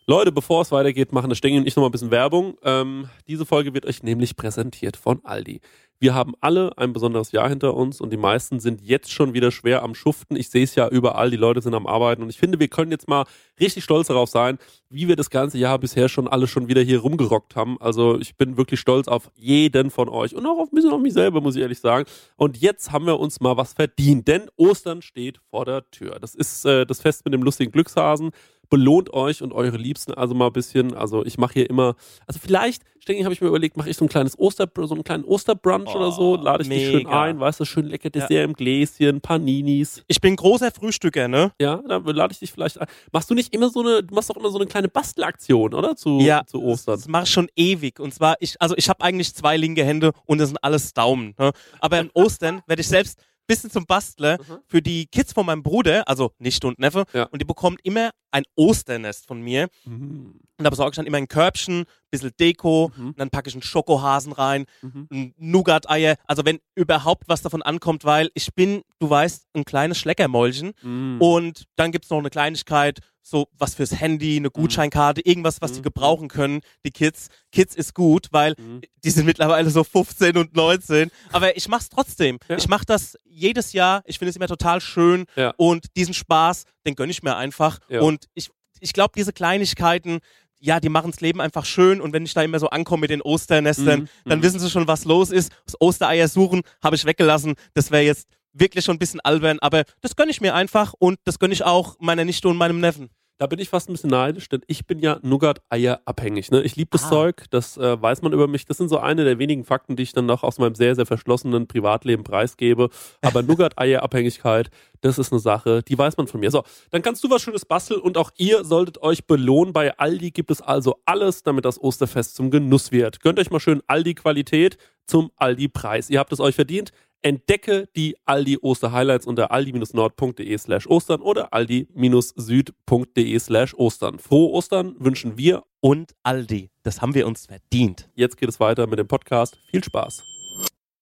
Leute, bevor es weitergeht, machen das Stengi und ich nochmal ein bisschen Werbung. Ähm, diese Folge wird euch nämlich präsentiert von Aldi. Wir haben alle ein besonderes Jahr hinter uns und die meisten sind jetzt schon wieder schwer am Schuften. Ich sehe es ja überall, die Leute sind am Arbeiten und ich finde, wir können jetzt mal richtig stolz darauf sein, wie wir das ganze Jahr bisher schon alle schon wieder hier rumgerockt haben. Also ich bin wirklich stolz auf jeden von euch und auch auf ein bisschen auf mich selber, muss ich ehrlich sagen. Und jetzt haben wir uns mal was verdient, denn Ostern steht vor der Tür. Das ist äh, das Fest mit dem lustigen Glückshasen belohnt euch und eure Liebsten also mal ein bisschen. Also ich mache hier immer, also vielleicht, Stengi, habe ich mir überlegt, mache ich so ein kleines Oster, so einen kleinen Osterbrunch Oh, oder so, lade ich dich schön mega. ein, weißt du, schön lecker Dessert im Gläschen, Paninis. Ich bin großer Frühstücker, ne? Ja, da lade ich dich vielleicht ein. Machst du nicht immer so eine, du machst doch immer so eine kleine Bastelaktion, oder? Zu, ja, zu Ostern. Das, das mache ich schon ewig. Und zwar, ich, also ich habe eigentlich zwei linke Hände und das sind alles Daumen. Ne? Aber an Ostern werde ich selbst bisschen zum Bastler Mhm. für die Kids von meinem Bruder, also Nichte und Neffe. Ja. Und die bekommt immer ein Osternest von mir. Mhm. Und da besorge ich dann immer ein Körbchen, bisschen Deko, Mhm. dann packe ich einen Schokohasen rein, Mhm. ein Nougat-Eier, also wenn überhaupt was davon ankommt, weil ich bin, du weißt, ein kleines Schleckermäulchen Mhm. und dann gibt's noch eine Kleinigkeit, so was fürs Handy, eine Gutscheinkarte, irgendwas, was die Mhm. gebrauchen können, die Kids. Kids ist gut, weil Mhm. die sind mittlerweile so 15 und 19. Aber ich mach's trotzdem. Ja. Ich mach das jedes Jahr. Ich finde es immer total schön. Ja. Und diesen Spaß, den gönn ich mir einfach. Ja. Und ich, ich glaube, diese Kleinigkeiten, ja, die machen's Leben einfach schön. Und wenn ich da immer so ankomme mit den Osternestern, Mhm. dann Mhm. wissen sie schon, was los ist. Das Ostereier suchen habe ich weggelassen. Das wäre jetzt wirklich schon ein bisschen albern. Aber das gönn ich mir einfach. Und das gönn ich auch meiner Nichte und meinem Neffen. Da bin ich fast ein bisschen neidisch, denn ich bin ja Nougat-Eier abhängig. Ne? Ich liebe das Ah. Zeug, das äh, weiß man über mich. Das sind so eine der wenigen Fakten, die ich dann noch aus meinem sehr, sehr verschlossenen Privatleben preisgebe. Aber Nougat-Eier-Abhängigkeit, das ist eine Sache, die weiß man von mir. So, dann kannst du was Schönes basteln und auch ihr solltet euch belohnen. Bei Aldi gibt es also alles, damit das Osterfest zum Genuss wird. Gönnt euch mal schön Aldi-Qualität zum Aldi-Preis. Ihr habt es euch verdient. Entdecke die Aldi Oster-Highlights unter aldi-nord.de slash Ostern oder aldi-süd.de slash Ostern. Frohe Ostern wünschen wir. Und Aldi. Das haben wir uns verdient. Jetzt geht es weiter mit dem Podcast. Viel Spaß.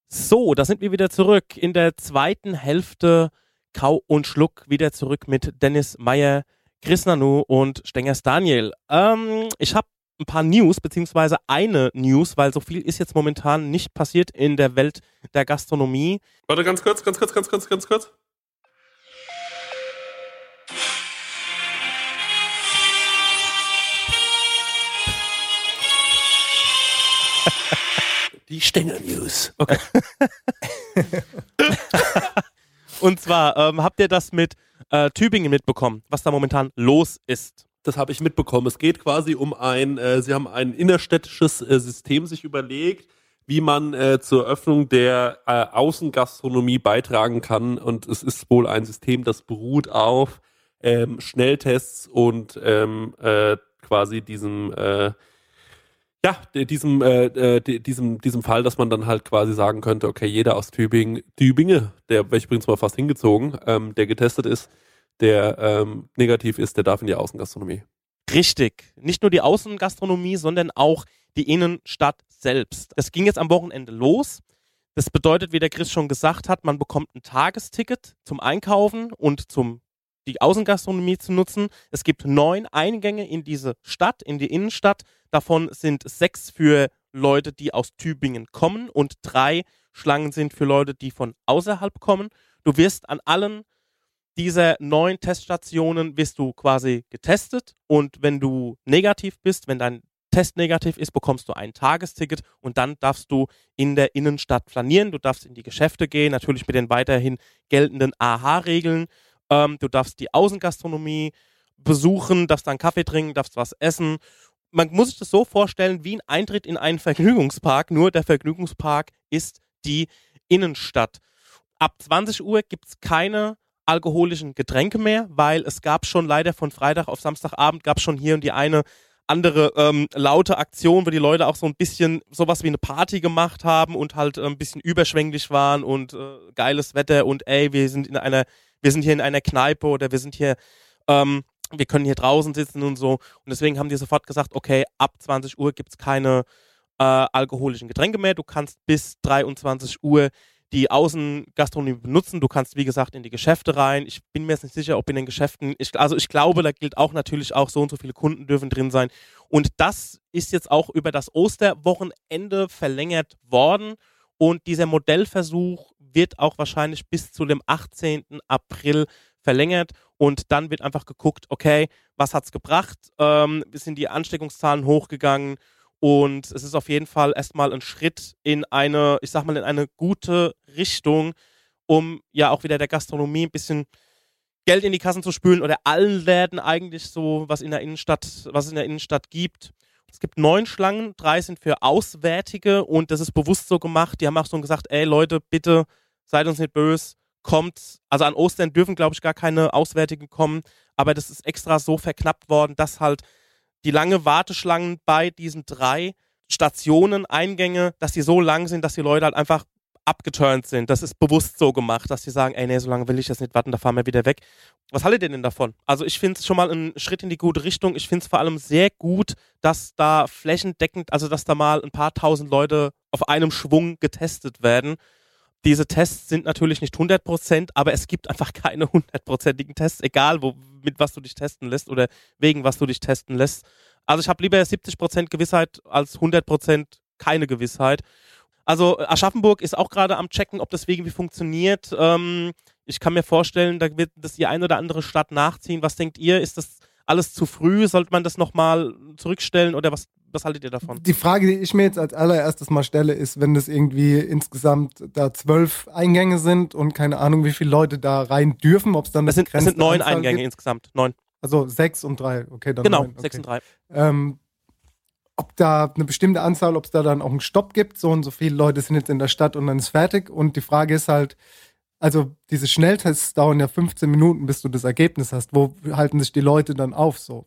So, da sind wir wieder zurück in der zweiten Hälfte Kau und Schluck. Wieder zurück mit Dennis Meyer, Chris Nanu und Stengers Daniel. Ähm, ich habe ein paar News, beziehungsweise eine News, weil so viel ist jetzt momentan nicht passiert in der Welt der Gastronomie. Warte, ganz kurz, ganz kurz, ganz kurz, ganz kurz. Die Stängel News. Okay. Und zwar, ähm, habt ihr das mit äh, Tübingen mitbekommen, was da momentan los ist? Das habe ich mitbekommen. Es geht quasi um ein, äh, sie haben ein innerstädtisches äh, System sich überlegt, wie man äh, zur Öffnung der äh, Außengastronomie beitragen kann. Und es ist wohl ein System, das beruht auf ähm, Schnelltests und ähm, äh, quasi diesem äh, ja, diesem, äh, diesem, diesem Fall, dass man dann halt quasi sagen könnte, okay, jeder aus Tübingen, Tübingen, der wäre ich übrigens mal fast hingezogen, ähm, der getestet ist, der ähm, negativ ist, der darf in die Außengastronomie. Richtig. Nicht nur die Außengastronomie, sondern auch die Innenstadt selbst. Das ging jetzt am Wochenende los. Das bedeutet, wie der Chris schon gesagt hat, man bekommt ein Tagesticket zum Einkaufen und zum die Außengastronomie zu nutzen. Es gibt neun Eingänge in diese Stadt, in die Innenstadt. Davon sind sechs für Leute, die aus Tübingen kommen und drei Schlangen sind für Leute, die von außerhalb kommen. Du wirst an allen dieser neun Teststationen wirst du quasi getestet und wenn du negativ bist, wenn dein Test negativ ist, bekommst du ein Tagesticket und dann darfst du in der Innenstadt flanieren. Du darfst in die Geschäfte gehen, natürlich mit den weiterhin geltenden AHA-Regeln. Ähm, du darfst die Außengastronomie besuchen, darfst dann Kaffee trinken, darfst was essen. Man muss sich das so vorstellen wie ein Eintritt in einen Vergnügungspark, nur der Vergnügungspark ist die Innenstadt. Ab 20 Uhr gibt es keine alkoholischen Getränke mehr, weil es gab schon leider von Freitag auf Samstagabend gab es schon hier und die eine andere ähm, laute Aktion, wo die Leute auch so ein bisschen sowas wie eine Party gemacht haben und halt äh, ein bisschen überschwänglich waren und äh, geiles Wetter und ey, wir sind in einer, wir sind hier in einer Kneipe oder wir sind hier, ähm, wir können hier draußen sitzen und so. Und deswegen haben die sofort gesagt, okay, ab 20 Uhr gibt's keine äh, alkoholischen Getränke mehr. Du kannst bis 23 Uhr die Außengastronomie benutzen. Du kannst, wie gesagt, in die Geschäfte rein. Ich bin mir jetzt nicht sicher, ob in den Geschäften, ich, also ich glaube, da gilt auch natürlich auch so und so viele Kunden dürfen drin sein. Und das ist jetzt auch über das Osterwochenende verlängert worden. Und dieser Modellversuch wird auch wahrscheinlich bis zu dem 18. April verlängert. Und dann wird einfach geguckt, okay, was hat's gebracht? Ähm, sind die Ansteckungszahlen hochgegangen? Und es ist auf jeden Fall erstmal ein Schritt in eine, ich sag mal, in eine gute Richtung, um ja auch wieder der Gastronomie ein bisschen Geld in die Kassen zu spülen oder allen Läden eigentlich so, was in der Innenstadt, was es in der Innenstadt gibt. Es gibt neun Schlangen, drei sind für Auswärtige und das ist bewusst so gemacht. Die haben auch so gesagt, ey Leute, bitte seid uns nicht böse, kommt, also an Ostern dürfen glaube ich gar keine Auswärtigen kommen, aber das ist extra so verknappt worden, dass halt die lange Warteschlangen bei diesen drei Stationen, Eingänge, dass die so lang sind, dass die Leute halt einfach abgeturnt sind. Das ist bewusst so gemacht, dass die sagen, ey, nee, so lange will ich das nicht warten, da fahren wir wieder weg. Was haltet ihr denn davon? Also ich finde es schon mal ein Schritt in die gute Richtung. Ich finde es vor allem sehr gut, dass da flächendeckend, also dass da mal ein paar tausend Leute auf einem Schwung getestet werden. Diese Tests sind natürlich nicht 100%, aber es gibt einfach keine hundertprozentigen Tests, egal wo, mit was du dich testen lässt oder wegen was du dich testen lässt. Also ich habe lieber 70% Gewissheit als 100% keine Gewissheit. Also Aschaffenburg ist auch gerade am checken, ob das irgendwie funktioniert. Ähm, ich kann mir vorstellen, da wird das die eine oder andere Stadt nachziehen. Was denkt ihr? Ist das alles zu früh? Sollte man das nochmal zurückstellen oder was, was haltet ihr davon? Die Frage, die ich mir jetzt als allererstes mal stelle, ist, wenn das irgendwie insgesamt da zwölf Eingänge sind und keine Ahnung, wie viele Leute da rein dürfen, ob es dann Das sind, sind neun Eingänge gibt. insgesamt. Neun. Also sechs und drei, okay, dann Genau, neun, okay. sechs und drei. ähm, ob da eine bestimmte Anzahl, ob es da dann auch einen Stopp gibt, so und so viele Leute sind jetzt in der Stadt und dann ist fertig. Und die Frage ist halt, also diese Schnelltests dauern ja 15 Minuten, bis du das Ergebnis hast. Wo halten sich die Leute dann auf so?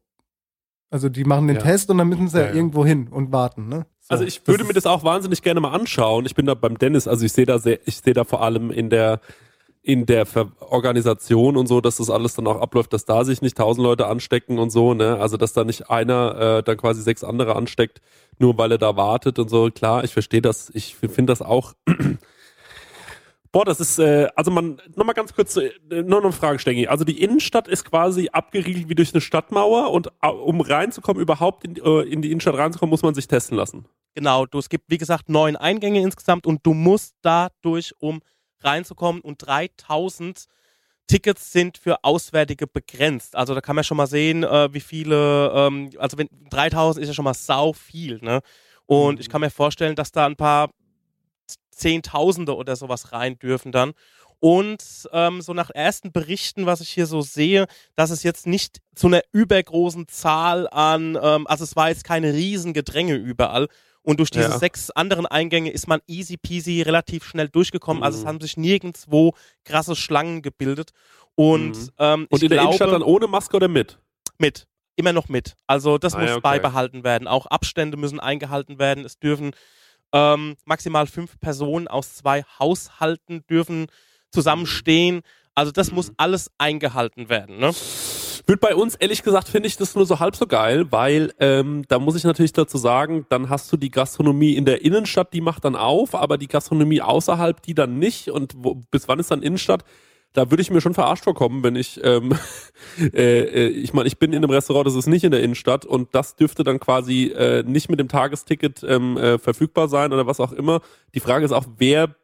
Also die machen den Ja. Test und dann müssen sie Ja, ja, irgendwo hin und warten, ne? So, Also ich würde mir das auch wahnsinnig gerne mal anschauen. Ich bin da beim Dennis, also ich sehe da sehr, ich sehe da vor allem in der in der Ver Organisation und so, dass das alles dann auch abläuft, dass da sich nicht tausend Leute anstecken und so, ne? Also dass da nicht einer äh, dann quasi sechs andere ansteckt, nur weil er da wartet und so. Klar, ich verstehe das. Ich finde das auch. Boah, das ist, äh, also man, nochmal ganz kurz, äh, nur noch eine Frage, Stengi. Also die Innenstadt ist quasi abgeriegelt wie durch eine Stadtmauer und äh, um reinzukommen, überhaupt in, äh, in die Innenstadt reinzukommen, muss man sich testen lassen. Genau, du, es gibt wie gesagt neun Eingänge insgesamt und du musst dadurch, um reinzukommen und 3000 Tickets sind für Auswärtige begrenzt. Also da kann man schon mal sehen, äh, wie viele, ähm, also wenn 3000 ist ja schon mal sau viel, ne? Und ich kann mir vorstellen, dass da ein paar Zehntausende oder sowas rein dürfen dann. Und ähm, so nach ersten Berichten, was ich hier so sehe, dass es jetzt nicht zu einer übergroßen Zahl an, ähm, also es war jetzt keine riesen Gedränge überall. Und durch diese Ja. sechs anderen Eingänge ist man easy peasy relativ schnell durchgekommen. Also es Mhm. haben sich nirgendwo krasse Schlangen gebildet. Und, Mhm. ähm, Und in der glaube, Innenstadt dann ohne Maske oder mit? mit. Immer noch mit. Also das Ah, muss okay. beibehalten werden. Auch Abstände müssen eingehalten werden. Es dürfen ähm, maximal fünf Personen aus zwei Haushalten dürfen zusammenstehen. Also das Mhm. muss alles eingehalten werden. Ne? Wird bei uns, ehrlich gesagt, finde ich das nur so halb so geil, weil ähm, da muss ich natürlich dazu sagen, dann hast du die Gastronomie in der Innenstadt, die macht dann auf, aber die Gastronomie außerhalb, die dann nicht. Und wo, bis wann ist dann Innenstadt? Da würde ich mir schon verarscht vorkommen, wenn ich, ähm, äh, äh, ich meine, ich bin in einem Restaurant, das ist nicht in der Innenstadt und das dürfte dann quasi äh, nicht mit dem Tagesticket ähm, äh, verfügbar sein oder was auch immer. Die Frage ist auch, wer,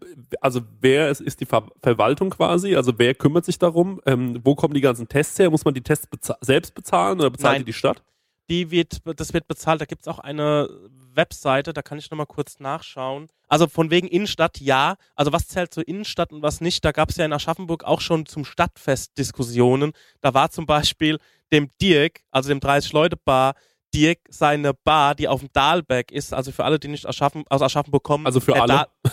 also wer ist, ist die Ver Verwaltung quasi, also wer kümmert sich darum? Ähm, wo kommen die ganzen Tests her? Muss man die Tests beza selbst bezahlen oder bezahlt Nein. die die Stadt? Die wird, das wird bezahlt. Da gibt es auch eine Webseite, da kann ich nochmal kurz nachschauen. Also von wegen Innenstadt, ja. Also was zählt zur Innenstadt und was nicht? Da gab es ja in Aschaffenburg auch schon zum Stadtfest Diskussionen. Da war zum Beispiel dem Dirk, also dem 30-Leute-Bar, Dirk seine Bar, die auf dem Dahlberg ist, also für alle, die nicht Aschaffen, aus Aschaffenburg kommen. Also für der alle? Dahl-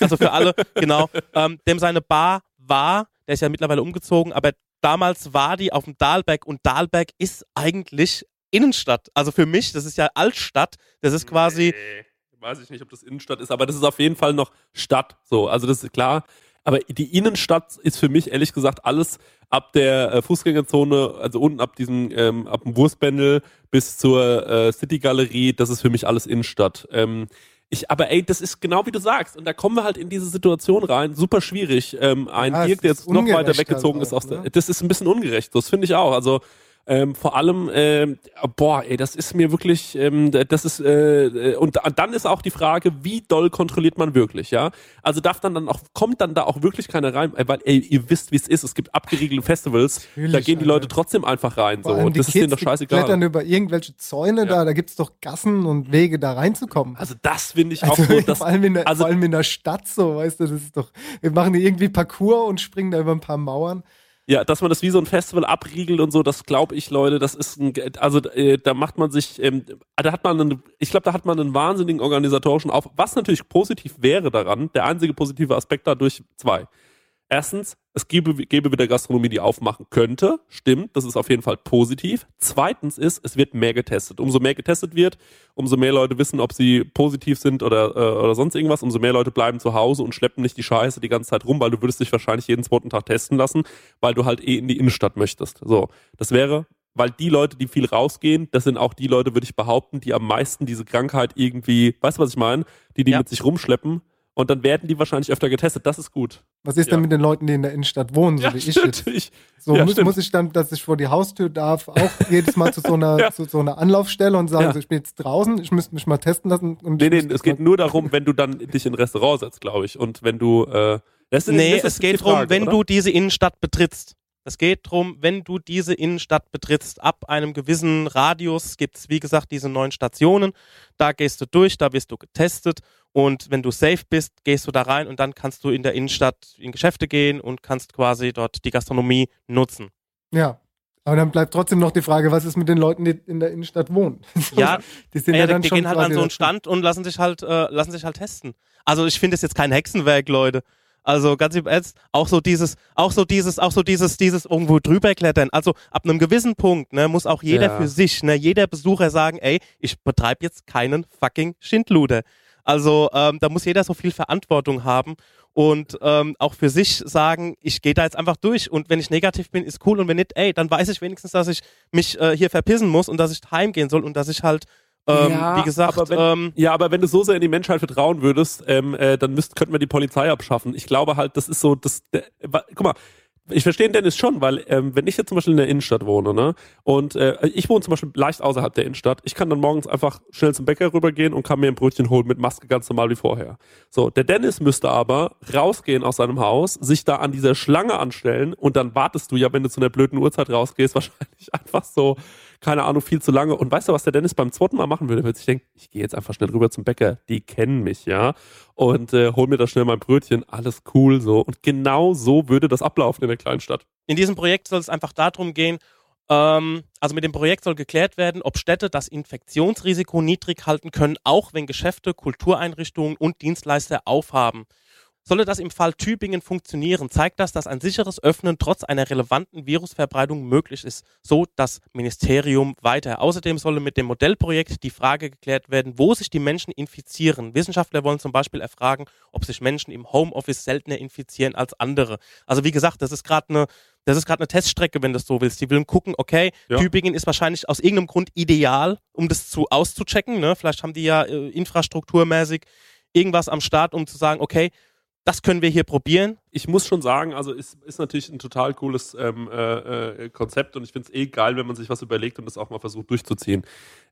also für alle, genau. Ähm, dem seine Bar war, der ist ja mittlerweile umgezogen, aber damals war die auf dem Dahlberg und Dahlberg ist eigentlich Innenstadt. Also für mich, das ist ja Altstadt, das ist quasi, Nee, weiß ich nicht, ob das Innenstadt ist, aber das ist auf jeden Fall noch Stadt. So, also das ist klar. Aber die Innenstadt ist für mich ehrlich gesagt alles ab der äh, Fußgängerzone, also unten ab diesem, ähm, ab dem Wurstbändel bis zur äh, City Galerie, das ist für mich alles Innenstadt. Ähm, ich, aber ey, das ist genau wie du sagst. Und da kommen wir halt in diese Situation rein. Super schwierig. Ähm, ein Ja, Dirk, der jetzt noch weiter weggezogen halt ist aus auch, der, ne? das ist ein bisschen ungerecht. Das finde ich auch. Also, ähm, vor allem, ähm, boah, ey, das ist mir wirklich, ähm, das ist, äh, äh, und da- dann ist auch die Frage, wie doll kontrolliert man wirklich, ja? Also darf dann dann auch, kommt dann da auch wirklich keiner rein, äh, weil, ey, ihr wisst, wie es ist, es gibt abgeriegelte Festivals, da Natürlich, gehen die Leute Alter. trotzdem einfach rein, so, und die das ist denen Kids, doch die scheißegal. klettern über irgendwelche Zäune Ja. da, da gibt's doch Gassen und Wege, da reinzukommen. Also das finde ich auch Also, so, das, vor, allem in der, also- vor allem in der Stadt so, weißt du, das ist doch, wir machen die irgendwie Parcours und springen da über ein paar Mauern. Ja, dass man das wie so ein Festival abriegelt und so, das glaube ich, Leute, das ist ein, also äh, da macht man sich, ähm, da hat man, einen, ich glaube, da hat man einen wahnsinnigen organisatorischen Auf, was natürlich positiv wäre daran, der einzige positive Aspekt dadurch zwei. Erstens, es gäbe, gäbe wieder Gastronomie, die aufmachen könnte. Stimmt, das ist auf jeden Fall positiv. Zweitens ist, es wird mehr getestet. Umso mehr getestet wird, umso mehr Leute wissen, ob sie positiv sind oder, äh, oder sonst irgendwas, umso mehr Leute bleiben zu Hause und schleppen nicht die Scheiße die ganze Zeit rum, weil du würdest dich wahrscheinlich jeden zweiten Tag testen lassen, weil du halt eh in die Innenstadt möchtest. So, das wäre weil die Leute, die viel rausgehen, das sind auch die Leute, würde ich behaupten, die am meisten diese Krankheit irgendwie, weißt du, was ich meine? Die die Ja. mit sich rumschleppen und dann werden die wahrscheinlich öfter getestet. Das ist gut. Was ist Ja. denn mit den Leuten, die in der Innenstadt wohnen, so Ja, wie ich stimmt. jetzt? Ich, So Ja, muss, muss ich dann, dass ich vor die Haustür darf, auch jedes Mal zu so einer, Ja. zu so einer Anlaufstelle und sagen, Ja. so, ich bin jetzt draußen, ich müsste mich mal testen lassen. Und nee, nee, es geht nur darum, wenn du dann dich in ein Restaurant setzt, glaube ich. Und wenn du, äh, das ist, Nee, das ist es geht darum, wenn oder? du diese Innenstadt betrittst. Es geht darum, wenn du diese Innenstadt betrittst, ab einem gewissen Radius gibt es, wie gesagt, diese neun Stationen. Da gehst du durch, da wirst du getestet. Und wenn du safe bist, gehst du da rein und dann kannst du in der Innenstadt in Geschäfte gehen und kannst quasi dort die Gastronomie nutzen. Ja. Aber dann bleibt trotzdem noch die Frage, was ist mit den Leuten, die in der Innenstadt wohnen? Ja, die sind ja, ja, die dann schon gehen halt an so einen. Stand und lassen sich halt, äh, lassen sich halt testen. Also ich finde es jetzt kein Hexenwerk, Leute. Also ganz im Ernst, auch so dieses, auch so dieses, auch so dieses, dieses irgendwo drüber klettern. Also ab einem gewissen Punkt, ne, muss auch jeder Ja. für sich, ne, jeder Besucher sagen, ey, ich betreibe jetzt keinen fucking Schindluder. Also ähm, da muss jeder so viel Verantwortung haben und ähm, auch für sich sagen, ich gehe da jetzt einfach durch und wenn ich negativ bin, ist cool und wenn nicht, ey, dann weiß ich wenigstens, dass ich mich äh, hier verpissen muss und dass ich heimgehen soll und dass ich halt, ähm, Ja, wie gesagt, aber wenn- ähm, Ja, aber wenn du so sehr in die Menschheit vertrauen würdest, ähm, äh, dann müsst, könnten wir die Polizei abschaffen. Ich glaube halt, das ist so, das, der, guck mal, ich verstehe den Dennis schon, weil ähm, wenn ich jetzt zum Beispiel in der Innenstadt wohne, ne, und äh, ich wohne zum Beispiel leicht außerhalb der Innenstadt, ich kann dann morgens einfach schnell zum Bäcker rübergehen und kann mir ein Brötchen holen mit Maske ganz normal wie vorher. So, der Dennis müsste aber rausgehen aus seinem Haus, sich da an dieser Schlange anstellen und dann wartest du ja, wenn du zu einer blöden Uhrzeit rausgehst, wahrscheinlich einfach so, keine Ahnung, viel zu lange. Und weißt du, was der Dennis beim zweiten Mal machen würde? Er würde sich denken, ich gehe jetzt einfach schnell rüber zum Bäcker, die kennen mich, ja, und äh, hol mir da schnell mein Brötchen, alles cool so. Und genau so würde das ablaufen in der Kleinstadt. in diesem Projekt soll es einfach darum gehen, ähm, also mit dem Projekt soll geklärt werden, ob Städte das Infektionsrisiko niedrig halten können, auch wenn Geschäfte, Kultureinrichtungen und Dienstleister aufhaben. Solle das im Fall Tübingen funktionieren, zeigt das, dass ein sicheres Öffnen trotz einer relevanten Virusverbreitung möglich ist, so das Ministerium weiter. Außerdem solle mit dem Modellprojekt die Frage geklärt werden, wo sich die Menschen infizieren. Wissenschaftler wollen zum Beispiel erfragen, ob sich Menschen im Homeoffice seltener infizieren als andere. Also wie gesagt, das ist gerade eine das ist gerade eine Teststrecke, wenn du es so willst. Die wollen gucken, okay, Ja. Tübingen ist wahrscheinlich aus irgendeinem Grund ideal, um das zu auszuchecken. Ne? Vielleicht haben die ja äh, infrastrukturmäßig irgendwas am Start, um zu sagen, okay, das können wir hier probieren. ich muss schon sagen, also ist, ist natürlich ein total cooles ähm, äh, äh, Konzept und ich finde es eh geil, wenn man sich was überlegt und das auch mal versucht durchzuziehen.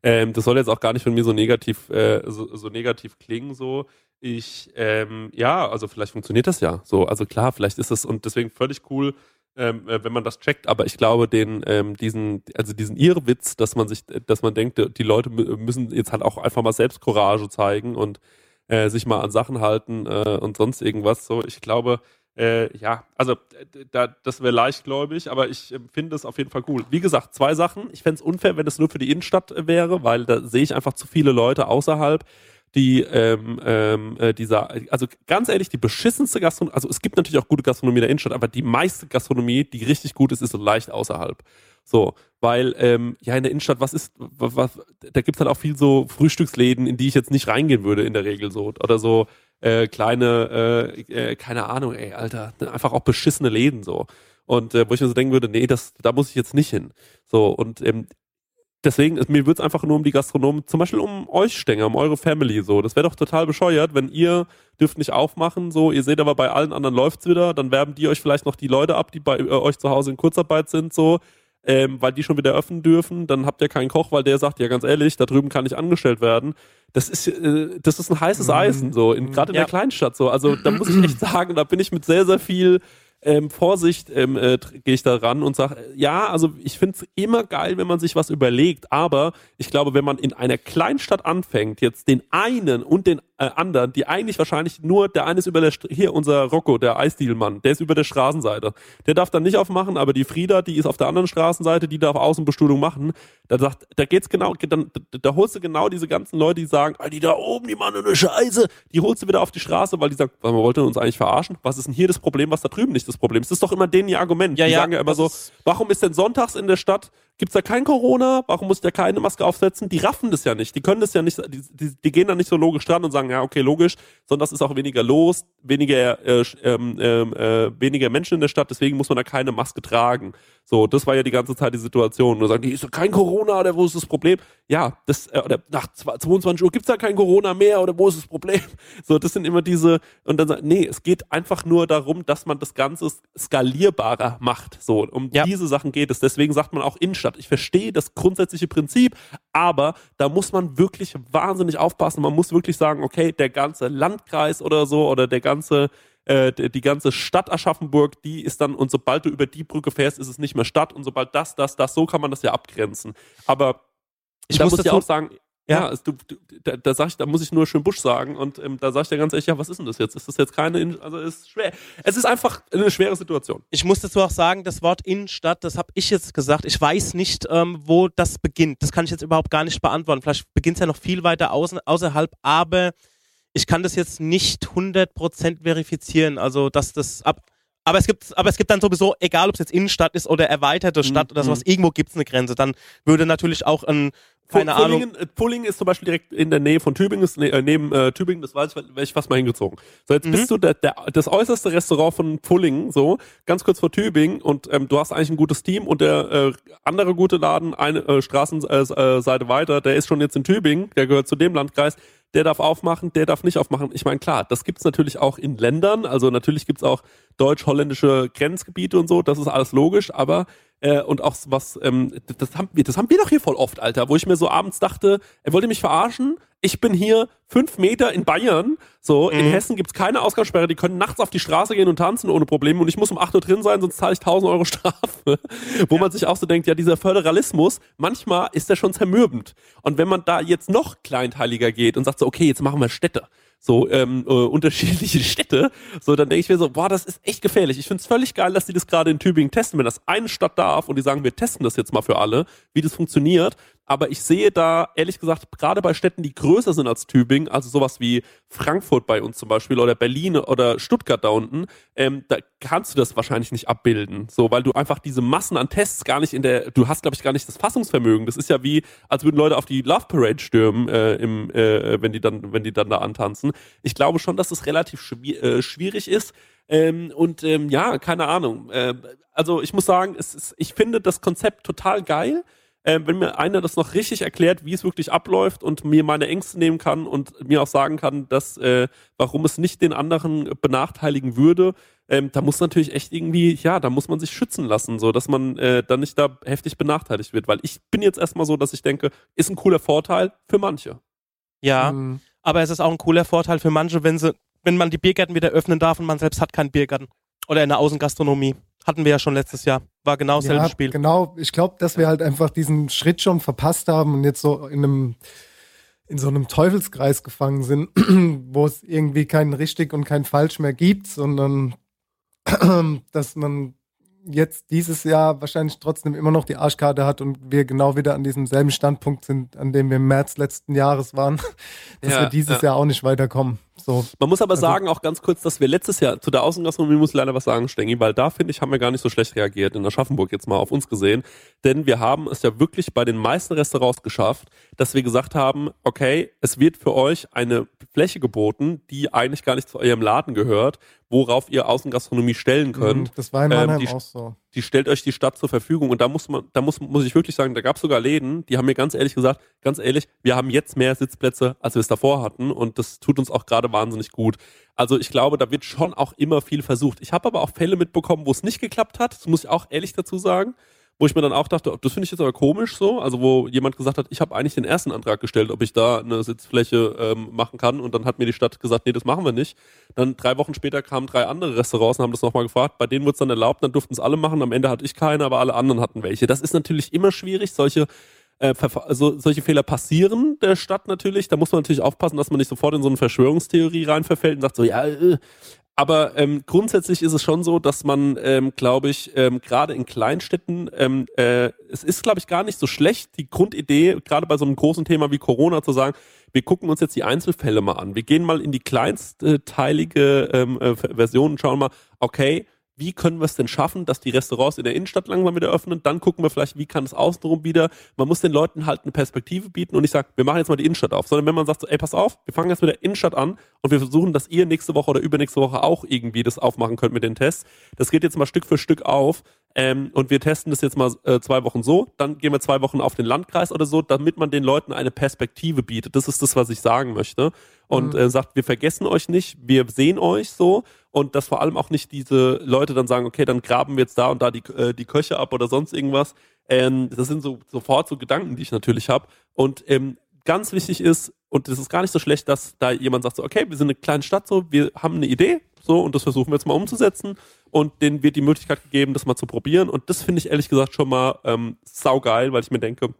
Ähm, das soll jetzt auch gar nicht von mir so negativ, äh, so, so negativ klingen, so. Ich, ähm, ja, also vielleicht funktioniert das ja so. Also klar, vielleicht ist es und deswegen völlig cool, ähm, äh, wenn man das checkt, aber ich glaube, den, ähm, diesen, also diesen Irrwitz, dass man sich, dass man denkt, die Leute mü- müssen jetzt halt auch einfach mal selbst Courage zeigen und äh, sich mal an Sachen halten äh, und sonst irgendwas. So, ich glaube, äh, ja, also da, das wäre leichtgläubig, aber ich äh, finde es auf jeden Fall cool. Wie gesagt, zwei Sachen. Ich fände es unfair, wenn es nur für die Innenstadt äh, wäre, weil da sehe ich einfach zu viele Leute außerhalb, die ähm, ähm, äh, dieser, also ganz ehrlich, die beschissenste Gastronomie, also es gibt natürlich auch gute Gastronomie in der Innenstadt, aber die meiste Gastronomie, die richtig gut ist, ist so leicht außerhalb. So, weil, ähm, ja, in der Innenstadt, was ist, was, was, da gibt's halt auch viel so Frühstücksläden, in die ich jetzt nicht reingehen würde in der Regel so. Oder so äh, kleine, äh, äh, keine Ahnung, ey, Alter, einfach auch beschissene Läden so. Und äh, wo ich mir so denken würde, nee, das, da muss ich jetzt nicht hin. So, und ähm, deswegen, mir wird's einfach nur um die Gastronomen, zum Beispiel um euch Stänger, um eure Family so. Das wäre doch total bescheuert, wenn ihr dürft nicht aufmachen, so, ihr seht aber bei allen anderen läuft's wieder, dann werben die euch vielleicht noch die Leute ab, die bei äh, euch zu Hause in Kurzarbeit sind, so, ähm, weil die schon wieder öffnen dürfen, dann habt ihr keinen Koch, weil der sagt, ja ganz ehrlich, da drüben kann ich angestellt werden. Das ist, äh, das ist ein heißes Eisen, so, in, gerade in Ja. der Kleinstadt, so. Also da muss ich echt sagen, da bin ich mit sehr, sehr viel ähm, Vorsicht ähm, äh, gehe ich da ran und sage, ja, also ich finde es immer geil, wenn man sich was überlegt, aber ich glaube, wenn man in einer Kleinstadt anfängt, jetzt den einen und den äh, anderen, die eigentlich wahrscheinlich nur, der eine ist über der, St hier unser Rocco, der Eisdealmann, der ist über der Straßenseite. Der darf dann nicht aufmachen, aber die Frieda, die ist auf der anderen Straßenseite, die darf Außenbestuhlung machen. Da sagt, da geht's genau, dann, da, da holst du genau diese ganzen Leute, die sagen, die da oben, die machen eine Scheiße, die holst du wieder auf die Straße, weil die sagen, man wollte uns eigentlich verarschen. Was ist denn hier das Problem, was da drüben nicht das Problem ist? Das ist doch immer denen ihr Argument. Ja, die ja, sagen ja immer so, warum ist denn sonntags in der Stadt, gibt's da kein Corona? Warum muss der keine Maske aufsetzen? Die raffen das ja nicht. Die können das ja nicht, die, die, die gehen da nicht so logisch dran und sagen, ja, okay, logisch, sondern das ist auch weniger los, weniger, äh, ähm, äh, weniger Menschen in der Stadt, deswegen muss man da keine Maske tragen. So, das war ja die ganze Zeit die Situation. Und sagen die, ist doch kein Corona, oder wo ist das Problem? Ja, das, äh, oder nach 22 Uhr gibt's da kein Corona mehr, oder wo ist das Problem? So, das sind immer diese, und dann sagen, nee, es geht einfach nur darum, dass man das Ganze skalierbarer macht. So, um Ja. diese Sachen geht es. Deswegen sagt man auch Innenstadt. Ich verstehe das grundsätzliche Prinzip, aber da muss man wirklich wahnsinnig aufpassen. Man muss wirklich sagen, okay, der ganze Landkreis oder so oder der ganze äh, die ganze Stadt Aschaffenburg, die ist dann, und sobald du über die Brücke fährst, ist es nicht mehr Stadt und sobald das, das, das, so kann man das ja abgrenzen. Aber Ich da muss muss dazu- auch sagen, ja, Ja. du, du, da, da sag ich, da muss ich nur schön Busch sagen und ähm, da sag ich dir ganz ehrlich, ja, was ist denn das jetzt? Ist das jetzt keine, In- also es ist schwer. Es ist einfach eine schwere Situation. Ich muss dazu auch sagen, das Wort Innenstadt, das habe ich jetzt gesagt. Ich weiß nicht, ähm, wo das beginnt. Das kann ich jetzt überhaupt gar nicht beantworten. Vielleicht beginnt es ja noch viel weiter außen, außerhalb, aber ich kann das jetzt nicht 100% verifizieren. Also, dass das ab. Aber es gibt, aber es gibt dann sowieso, egal ob es jetzt Innenstadt ist oder erweiterte Stadt oder sowas, irgendwo gibt es eine Grenze. Dann würde natürlich auch ein, keine Pu- Ahnung. Pullingen, äh, Pullingen ist zum Beispiel direkt in der Nähe von Tübingen, ist, äh, neben äh, Tübingen, das weiß ich, wäre ich fast mal hingezogen. So, jetzt Mhm. bist du der, der, das äußerste Restaurant von Pullingen, so, ganz kurz vor Tübingen und ähm, du hast eigentlich ein gutes Team und der äh, andere gute Laden, eine äh, Straßenseite Seite weiter, der ist schon jetzt in Tübingen, der gehört zu dem Landkreis, der darf aufmachen, der darf nicht aufmachen. Ich meine, klar, das gibt's natürlich auch in Ländern, also natürlich gibt's auch deutsch-holländische Grenzgebiete und so, das ist alles logisch, aber äh, und auch was, ähm, das, haben wir, das haben wir doch hier voll oft, Alter, wo ich mir so abends dachte, er wollte mich verarschen, ich bin hier fünf Meter in Bayern, so, in Hessen gibt's keine Ausgangssperre, die können nachts auf die Straße gehen und tanzen ohne Probleme und ich muss um 8 Uhr drin sein, sonst zahle ich 1000 Euro Strafe. Wo man sich auch so denkt, ja, dieser Föderalismus, manchmal ist der schon zermürbend. Und wenn man da jetzt noch kleinteiliger geht und sagt so, okay, jetzt machen wir Städte, so ähm, äh, unterschiedliche Städte, so dann denke ich mir so, boah, das ist echt gefährlich. Ich finde es völlig geil, dass die das gerade in Tübingen testen, wenn das eine Stadt darf und die sagen, wir testen das jetzt mal für alle, wie das funktioniert. Aber ich sehe da, ehrlich gesagt, gerade bei Städten, die größer sind als Tübingen, also sowas wie Frankfurt bei uns zum Beispiel oder Berlin oder Stuttgart da unten, ähm, da kannst du das wahrscheinlich nicht abbilden. So, weil du einfach diese Massen an Tests gar nicht in der, du hast, glaube ich, gar nicht das Fassungsvermögen. Das ist ja wie, als würden Leute auf die Love Parade stürmen, äh, im, äh, wenn die dann, wenn die dann da antanzen. Ich glaube schon, dass es relativ schwi äh, schwierig ist. Ähm, und ähm, ja, keine Ahnung. Äh, also ich muss sagen, es ist, ich finde das Konzept total geil. Äh, wenn mir einer das noch richtig erklärt, wie es wirklich abläuft und mir meine Ängste nehmen kann und mir auch sagen kann, dass äh, warum es nicht den anderen benachteiligen würde, ähm, da muss natürlich echt irgendwie, ja, da muss man sich schützen lassen, so dass man äh, dann nicht da heftig benachteiligt wird. Weil ich bin jetzt erstmal so, dass ich denke, ist ein cooler Vorteil für manche. Ja, Mhm. aber es ist auch ein cooler Vorteil für manche, wenn sie, wenn man die Biergärten wieder öffnen darf und man selbst hat keinen Biergarten. Oder in der Außengastronomie. Hatten wir ja schon letztes Jahr. War genau dasselbe Ja, Spiel. genau. Ich glaube, dass wir halt einfach diesen Schritt schon verpasst haben und jetzt so in einem in so einem Teufelskreis gefangen sind, wo es irgendwie kein richtig und kein falsch mehr gibt, sondern dass man jetzt dieses Jahr wahrscheinlich trotzdem immer noch die Arschkarte hat und wir genau wieder an diesem selben Standpunkt sind, an dem wir im März letzten Jahres waren, dass Ja, wir dieses ja. Jahr auch nicht weiterkommen. So, Man muss aber Also- sagen, auch ganz kurz, dass wir letztes Jahr zu der Außengastronomie muss ich leider was sagen, Stengi, weil da finde ich, haben wir gar nicht so schlecht reagiert in Aschaffenburg jetzt mal auf uns gesehen. Denn wir haben es ja wirklich bei den meisten Restaurants geschafft, dass wir gesagt haben, okay, es wird für euch eine Fläche geboten, die eigentlich gar nicht zu eurem Laden gehört, worauf ihr Außengastronomie stellen könnt. das war in Ähm, Mannheim die- auch so. Die stellt euch die Stadt zur Verfügung und da muss man, da muss, muss ich wirklich sagen, da gab es sogar Läden, die haben mir ganz ehrlich gesagt, ganz ehrlich, wir haben jetzt mehr Sitzplätze, als wir es davor hatten und das tut uns auch gerade wahnsinnig gut. Also ich glaube, da wird schon auch immer viel versucht. Ich habe aber auch Fälle mitbekommen, wo es nicht geklappt hat, das muss ich auch ehrlich dazu sagen, wo ich mir dann auch dachte, das finde ich jetzt aber komisch so, also wo jemand gesagt hat, ich habe eigentlich den ersten Antrag gestellt, ob ich da eine Sitzfläche ähm, machen kann und dann hat mir die Stadt gesagt, nee, das machen wir nicht. Dann drei Wochen später kamen drei andere Restaurants und haben das nochmal gefragt, bei denen wurde es dann erlaubt, dann durften es alle machen, am Ende hatte ich keine, aber alle anderen hatten welche. Das ist natürlich immer schwierig, solche also solche Fehler passieren der Stadt natürlich. Da muss man natürlich aufpassen, dass man nicht sofort in so eine Verschwörungstheorie rein verfällt und sagt so, ja, äh, aber ähm, grundsätzlich ist es schon so, dass man, ähm, glaube ich, ähm, gerade in Kleinstädten, ähm, äh, es ist, glaube ich, gar nicht so schlecht, die Grundidee, gerade bei so einem großen Thema wie Corona, zu sagen, wir gucken uns jetzt die Einzelfälle mal an. Wir gehen mal in die kleinstteilige ähm, äh, Version und schauen mal, okay, wie können wir es denn schaffen, dass die Restaurants in der Innenstadt langsam wieder öffnen? Dann gucken wir vielleicht, wie kann es außenrum wieder. Man muss den Leuten halt eine Perspektive bieten und nicht sagen, wir machen jetzt mal die Innenstadt auf, sondern wenn man sagt, so, ey, pass auf, wir fangen jetzt mit der Innenstadt an und wir versuchen, dass ihr nächste Woche oder übernächste Woche auch irgendwie das aufmachen könnt mit den Tests. Das geht jetzt mal Stück für Stück auf ähm, und wir testen das jetzt mal äh, zwei Wochen so, dann gehen wir zwei Wochen auf den Landkreis oder so, damit man den Leuten eine Perspektive bietet. Das ist das, was ich sagen möchte. Und äh, sagt, wir vergessen euch nicht, wir sehen euch so und dass vor allem auch nicht diese Leute dann sagen, okay, dann graben wir jetzt da und da die, äh, die Köche ab oder sonst irgendwas. Ähm, das sind so sofort so Gedanken, die ich natürlich habe. Und ähm, ganz wichtig ist, und das ist gar nicht so schlecht, dass da jemand sagt so, okay, wir sind eine kleine Stadt so, wir haben eine Idee, so, und das versuchen wir jetzt mal umzusetzen. Und denen wird die Möglichkeit gegeben, das mal zu probieren. Und das finde ich ehrlich gesagt schon mal ähm, saugeil, weil ich mir denke,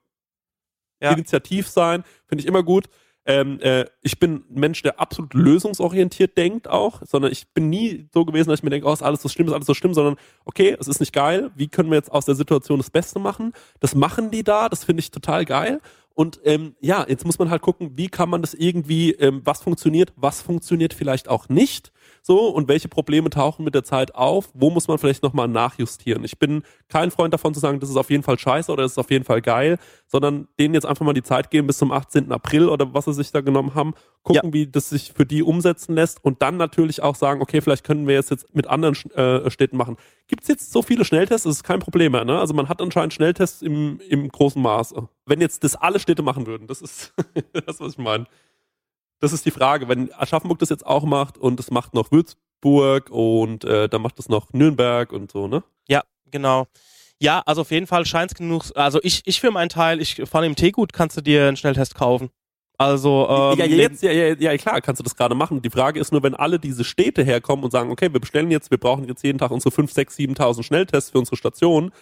Ja. initiativ sein, finde ich immer gut. Ähm, äh, ich bin ein Mensch, der absolut lösungsorientiert denkt auch, sondern ich bin nie so gewesen, dass ich mir denke, oh, ist alles so schlimm, ist alles so schlimm, sondern okay, es ist nicht geil, wie können wir jetzt aus der Situation das Beste machen? Das machen die da, das finde ich total geil. Und ähm, ja, jetzt muss man halt gucken, wie kann man das irgendwie, ähm, was funktioniert, was funktioniert vielleicht auch nicht. So, und welche Probleme tauchen mit der Zeit auf? Wo muss man vielleicht nochmal nachjustieren? Ich bin kein Freund davon zu sagen, das ist auf jeden Fall scheiße oder das ist auf jeden Fall geil, sondern denen jetzt einfach mal die Zeit geben bis zum 18. April oder was sie sich da genommen haben, gucken, wie das sich für die umsetzen lässt und dann natürlich auch sagen, okay, vielleicht können wir es jetzt mit anderen äh, Städten machen. Gibt es jetzt so viele Schnelltests? Das ist kein Problem mehr. Ne? Also man hat anscheinend Schnelltests im, im großen Maße. Wenn jetzt das alle Städte machen würden, das ist das, was ich meine. Das ist die Frage. Wenn Aschaffenburg das jetzt auch macht und es macht noch Würzburg und äh, dann macht es noch Nürnberg und so, ne? Ja, genau. Ja, also auf jeden Fall scheint es genug. Also ich, ich für meinen Teil, ich vor allem im Teegut kannst du dir einen Schnelltest kaufen. Also ähm, ja, jetzt, ja, ja, ja, klar, kannst du das gerade machen. Die Frage ist nur, wenn alle diese Städte herkommen und sagen, okay, wir bestellen jetzt, wir brauchen jetzt jeden Tag unsere 5, 6, 7.000 Schnelltests für unsere Station,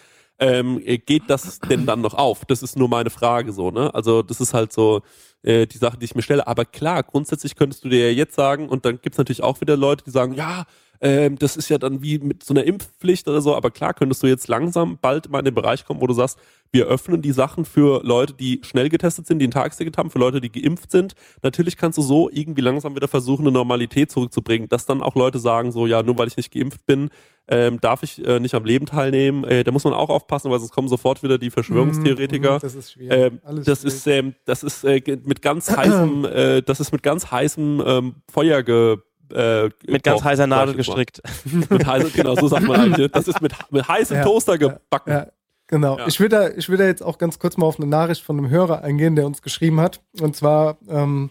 ähm, äh, geht das denn dann noch auf? Das ist nur meine Frage so, ne? Also das ist halt so äh, die Sache, die ich mir stelle. Aber klar, grundsätzlich könntest du dir ja jetzt sagen, und dann gibt's natürlich auch wieder Leute, die sagen, ja, ähm, das ist ja dann wie mit so einer Impfpflicht oder so, aber klar könntest du jetzt langsam bald mal in den Bereich kommen, wo du sagst, wir öffnen die Sachen für Leute, die schnell getestet sind, die ein Tagesticket haben, für Leute, die geimpft sind. Natürlich kannst du so irgendwie langsam wieder versuchen, eine Normalität zurückzubringen, dass dann auch Leute sagen, so, ja, nur weil ich nicht geimpft bin, ähm, darf ich äh, nicht am Leben teilnehmen. Äh, da muss man auch aufpassen, weil sonst kommen sofort wieder die Verschwörungstheoretiker. Mhm, Das ist schwierig. Ähm, Alles das schwierig. ist, ähm, das ist äh, mit ganz heißem, äh, das ist mit ganz heißem ähm, Feuer ge, äh, mit ganz heißer Nadel gestrickt. Mit heißer, genau, so sagt man eigentlich. Das ist mit, mit heißem Ja, Toaster gebacken. Ja, genau. Ja. Ich will da, ich will da jetzt auch ganz kurz mal auf eine Nachricht von einem Hörer eingehen, der uns geschrieben hat. Und zwar ähm,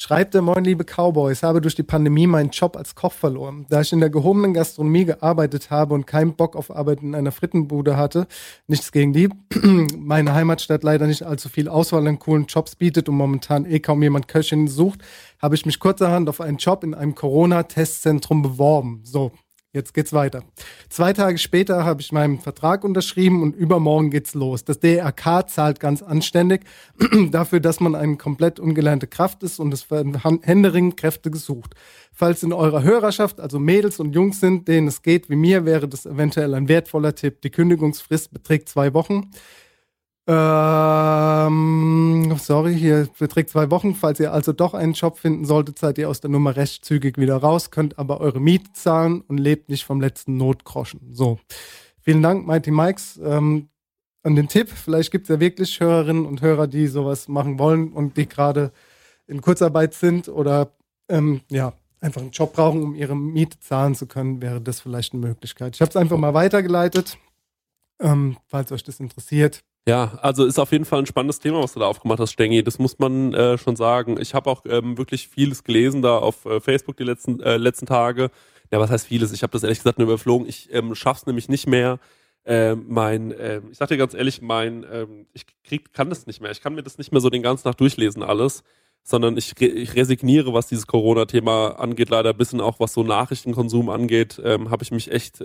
schreibt er, moin liebe Cowboys, habe durch die Pandemie meinen Job als Koch verloren. Da ich in der gehobenen Gastronomie gearbeitet habe und keinen Bock auf Arbeit in einer Frittenbude hatte, nichts gegen die, meine Heimatstadt leider nicht allzu viel Auswahl an coolen Jobs bietet und momentan eh kaum jemand Köchin sucht, habe ich mich kurzerhand auf einen Job in einem Corona-Testzentrum beworben. So, Jetzt geht's weiter. Zwei Tage später habe ich meinen Vertrag unterschrieben und übermorgen geht's los. Das DRK zahlt ganz anständig dafür, dass man eine komplett ungelernte Kraft ist und es werden händeringend Kräfte gesucht. Falls in eurer Hörerschaft also Mädels und Jungs sind, denen es geht wie mir, wäre das eventuell ein wertvoller Tipp. Die Kündigungsfrist beträgt zwei Wochen. Ähm, sorry, hier beträgt zwei Wochen. Falls ihr also doch einen Job finden solltet, seid ihr aus der Nummer recht zügig wieder raus, könnt aber eure Miete zahlen und lebt nicht vom letzten Notgroschen. So. Vielen Dank, Mighty Mikes, ähm, an den Tipp. Vielleicht gibt es ja wirklich Hörerinnen und Hörer, die sowas machen wollen und die gerade in Kurzarbeit sind oder ähm, ja, einfach einen Job brauchen, um ihre Miete zahlen zu können, wäre das vielleicht eine Möglichkeit. Ich habe es einfach mal weitergeleitet, ähm, falls euch das interessiert. Ja, also ist auf jeden Fall ein spannendes Thema, was du da aufgemacht hast, Stengi. Das muss man äh, schon sagen. Ich habe auch ähm, wirklich vieles gelesen da auf äh, Facebook die letzten, äh, letzten Tage. Ja, was heißt vieles? Ich habe das ehrlich gesagt nur überflogen. Ich ähm, schaff's nämlich nicht mehr. Äh, mein, äh, ich sag dir ganz ehrlich, mein, ähm, ich krieg, kann das nicht mehr. Ich kann mir das nicht mehr so den ganzen Tag durchlesen alles, sondern ich, ich resigniere, was dieses Corona-Thema angeht. Leider ein bisschen auch was so Nachrichtenkonsum angeht, ähm, habe ich mich echt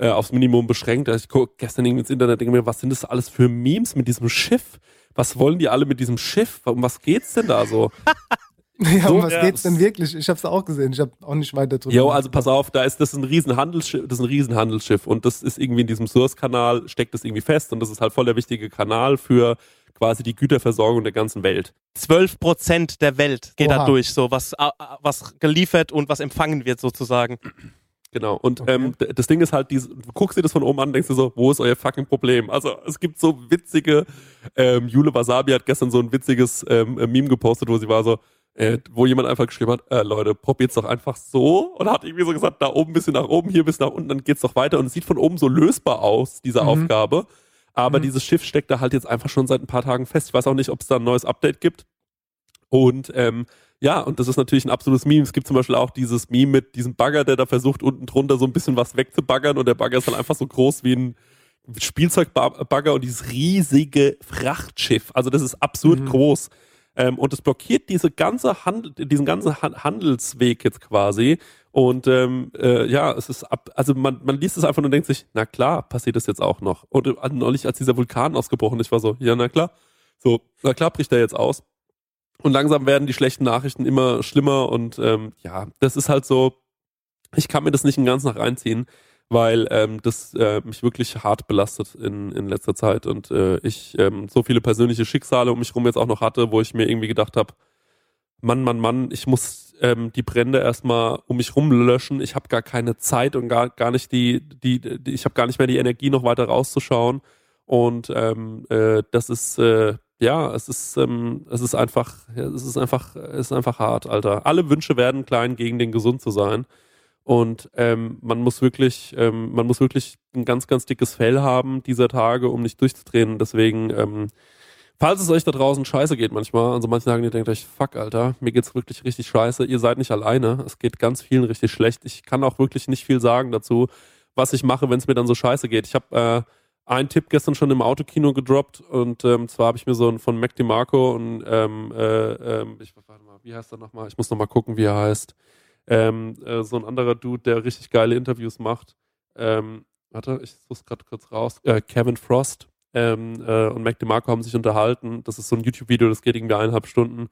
äh, aufs Minimum beschränkt. Also ich gucke gestern irgendwie ins Internet, denke mir, was sind das alles für Memes mit diesem Schiff? Was wollen die alle mit diesem Schiff? Um was geht's denn da so? Ja, So, um was ja, geht's denn wirklich? Ich habe es auch gesehen. Ich habe auch nicht weiter drüber. Jo, also pass auf, da ist das ist ein Riesenhandelsschiff, das ist ein Riesenhandelsschiff und das ist irgendwie in diesem Suezkanal steckt das irgendwie fest und das ist halt voll der wichtige Kanal für quasi die Güterversorgung der ganzen Welt. 12 Prozent der Welt geht da Oha. durch, so was, was geliefert und was empfangen wird sozusagen. Genau. Und Okay. ähm, das Ding ist halt, diese, du guckst dir das von oben an und denkst dir so, wo ist euer fucking Problem? Also es gibt so witzige, ähm, Jule Wasabi hat gestern so ein witziges ähm, äh, Meme gepostet, wo sie war so, äh, wo jemand einfach geschrieben hat, äh, Leute, probiert's doch einfach so und hat irgendwie so gesagt, da oben ein bisschen nach oben, hier bis nach unten, dann geht's doch weiter und es sieht von oben so lösbar aus, diese Mhm. Aufgabe. Aber dieses Schiff steckt da halt jetzt einfach schon seit ein paar Tagen fest. Ich weiß auch nicht, ob es da ein neues Update gibt. Und ähm, ja, und das ist natürlich ein absolutes Meme. Es gibt zum Beispiel auch dieses Meme mit diesem Bagger, der da versucht, unten drunter so ein bisschen was wegzubaggern und der Bagger ist dann einfach so groß wie ein Spielzeugbagger und dieses riesige Frachtschiff. Also das ist absurd Mhm. groß. Ähm, und es blockiert diese ganze Handel, diesen ganzen Han Handelsweg jetzt quasi. Und ähm, äh, ja, es ist ab, also man, man liest es einfach und denkt sich, na klar, passiert das jetzt auch noch. Und äh, neulich, als dieser Vulkan ausgebrochen ist, war so, ja, na klar, so, na klar bricht er jetzt aus. Und langsam werden die schlechten Nachrichten immer schlimmer und ähm, ja, das ist halt so, ich kann mir das nicht den ganzen Tag reinziehen, weil ähm, das äh, mich wirklich hart belastet in, in letzter Zeit und äh, ich ähm, so viele persönliche Schicksale um mich rum jetzt auch noch hatte, wo ich mir irgendwie gedacht habe, Mann, Mann, Mann, ich muss ähm, die Brände erstmal um mich rum löschen. Ich habe gar keine Zeit und gar, gar nicht die, die, die ich habe gar nicht mehr die Energie, noch weiter rauszuschauen. Und ähm, äh, das ist äh, ja, es ist, ähm, es ist einfach, es ist einfach, es ist einfach hart, Alter. Alle Wünsche werden klein, gegen den gesund zu sein. Und ähm, man muss wirklich, ähm, man muss wirklich ein ganz, ganz dickes Fell haben dieser Tage, um nicht durchzudrehen. Deswegen, ähm, falls es euch da draußen scheiße geht manchmal, also manche Tagen, ihr denkt euch, fuck, Alter, mir geht's wirklich richtig scheiße. Ihr seid nicht alleine. Es geht ganz vielen richtig schlecht. Ich kann auch wirklich nicht viel sagen dazu, was ich mache, wenn es mir dann so scheiße geht. Ich habe äh, einen Tipp gestern schon im Autokino gedroppt und ähm, zwar habe ich mir so einen von Mac DeMarco und ähm, äh, ähm, ich warte mal, wie heißt er nochmal? Ich muss nochmal gucken, wie er heißt. Ähm, äh, so ein anderer Dude, der richtig geile Interviews macht. Ähm, warte, ich suche gerade kurz raus. Äh, Kevin Frost ähm, äh, und Mac DeMarco haben sich unterhalten. Das ist so ein YouTube-Video, das geht irgendwie eineinhalb Stunden.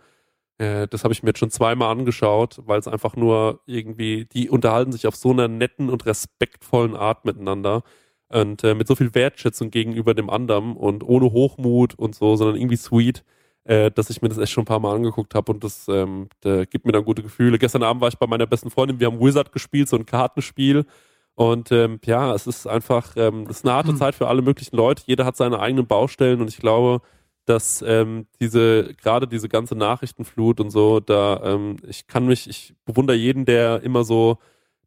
Äh, das habe ich mir jetzt schon zweimal angeschaut, weil es einfach nur irgendwie, die unterhalten sich auf so einer netten und respektvollen Art miteinander und äh, mit so viel Wertschätzung gegenüber dem anderen und ohne Hochmut und so, sondern irgendwie sweet, äh, dass ich mir das echt schon ein paar Mal angeguckt habe und das ähm, da gibt mir dann gute Gefühle. Gestern Abend war ich bei meiner besten Freundin, wir haben Wizard gespielt, so ein Kartenspiel und ähm, ja, es ist einfach, ähm, es ist eine harte Zeit für alle möglichen Leute. Jeder hat seine eigenen Baustellen und ich glaube, dass ähm, diese, gerade diese ganze Nachrichtenflut und so, da, ähm, ich kann mich, ich bewundere jeden, der immer so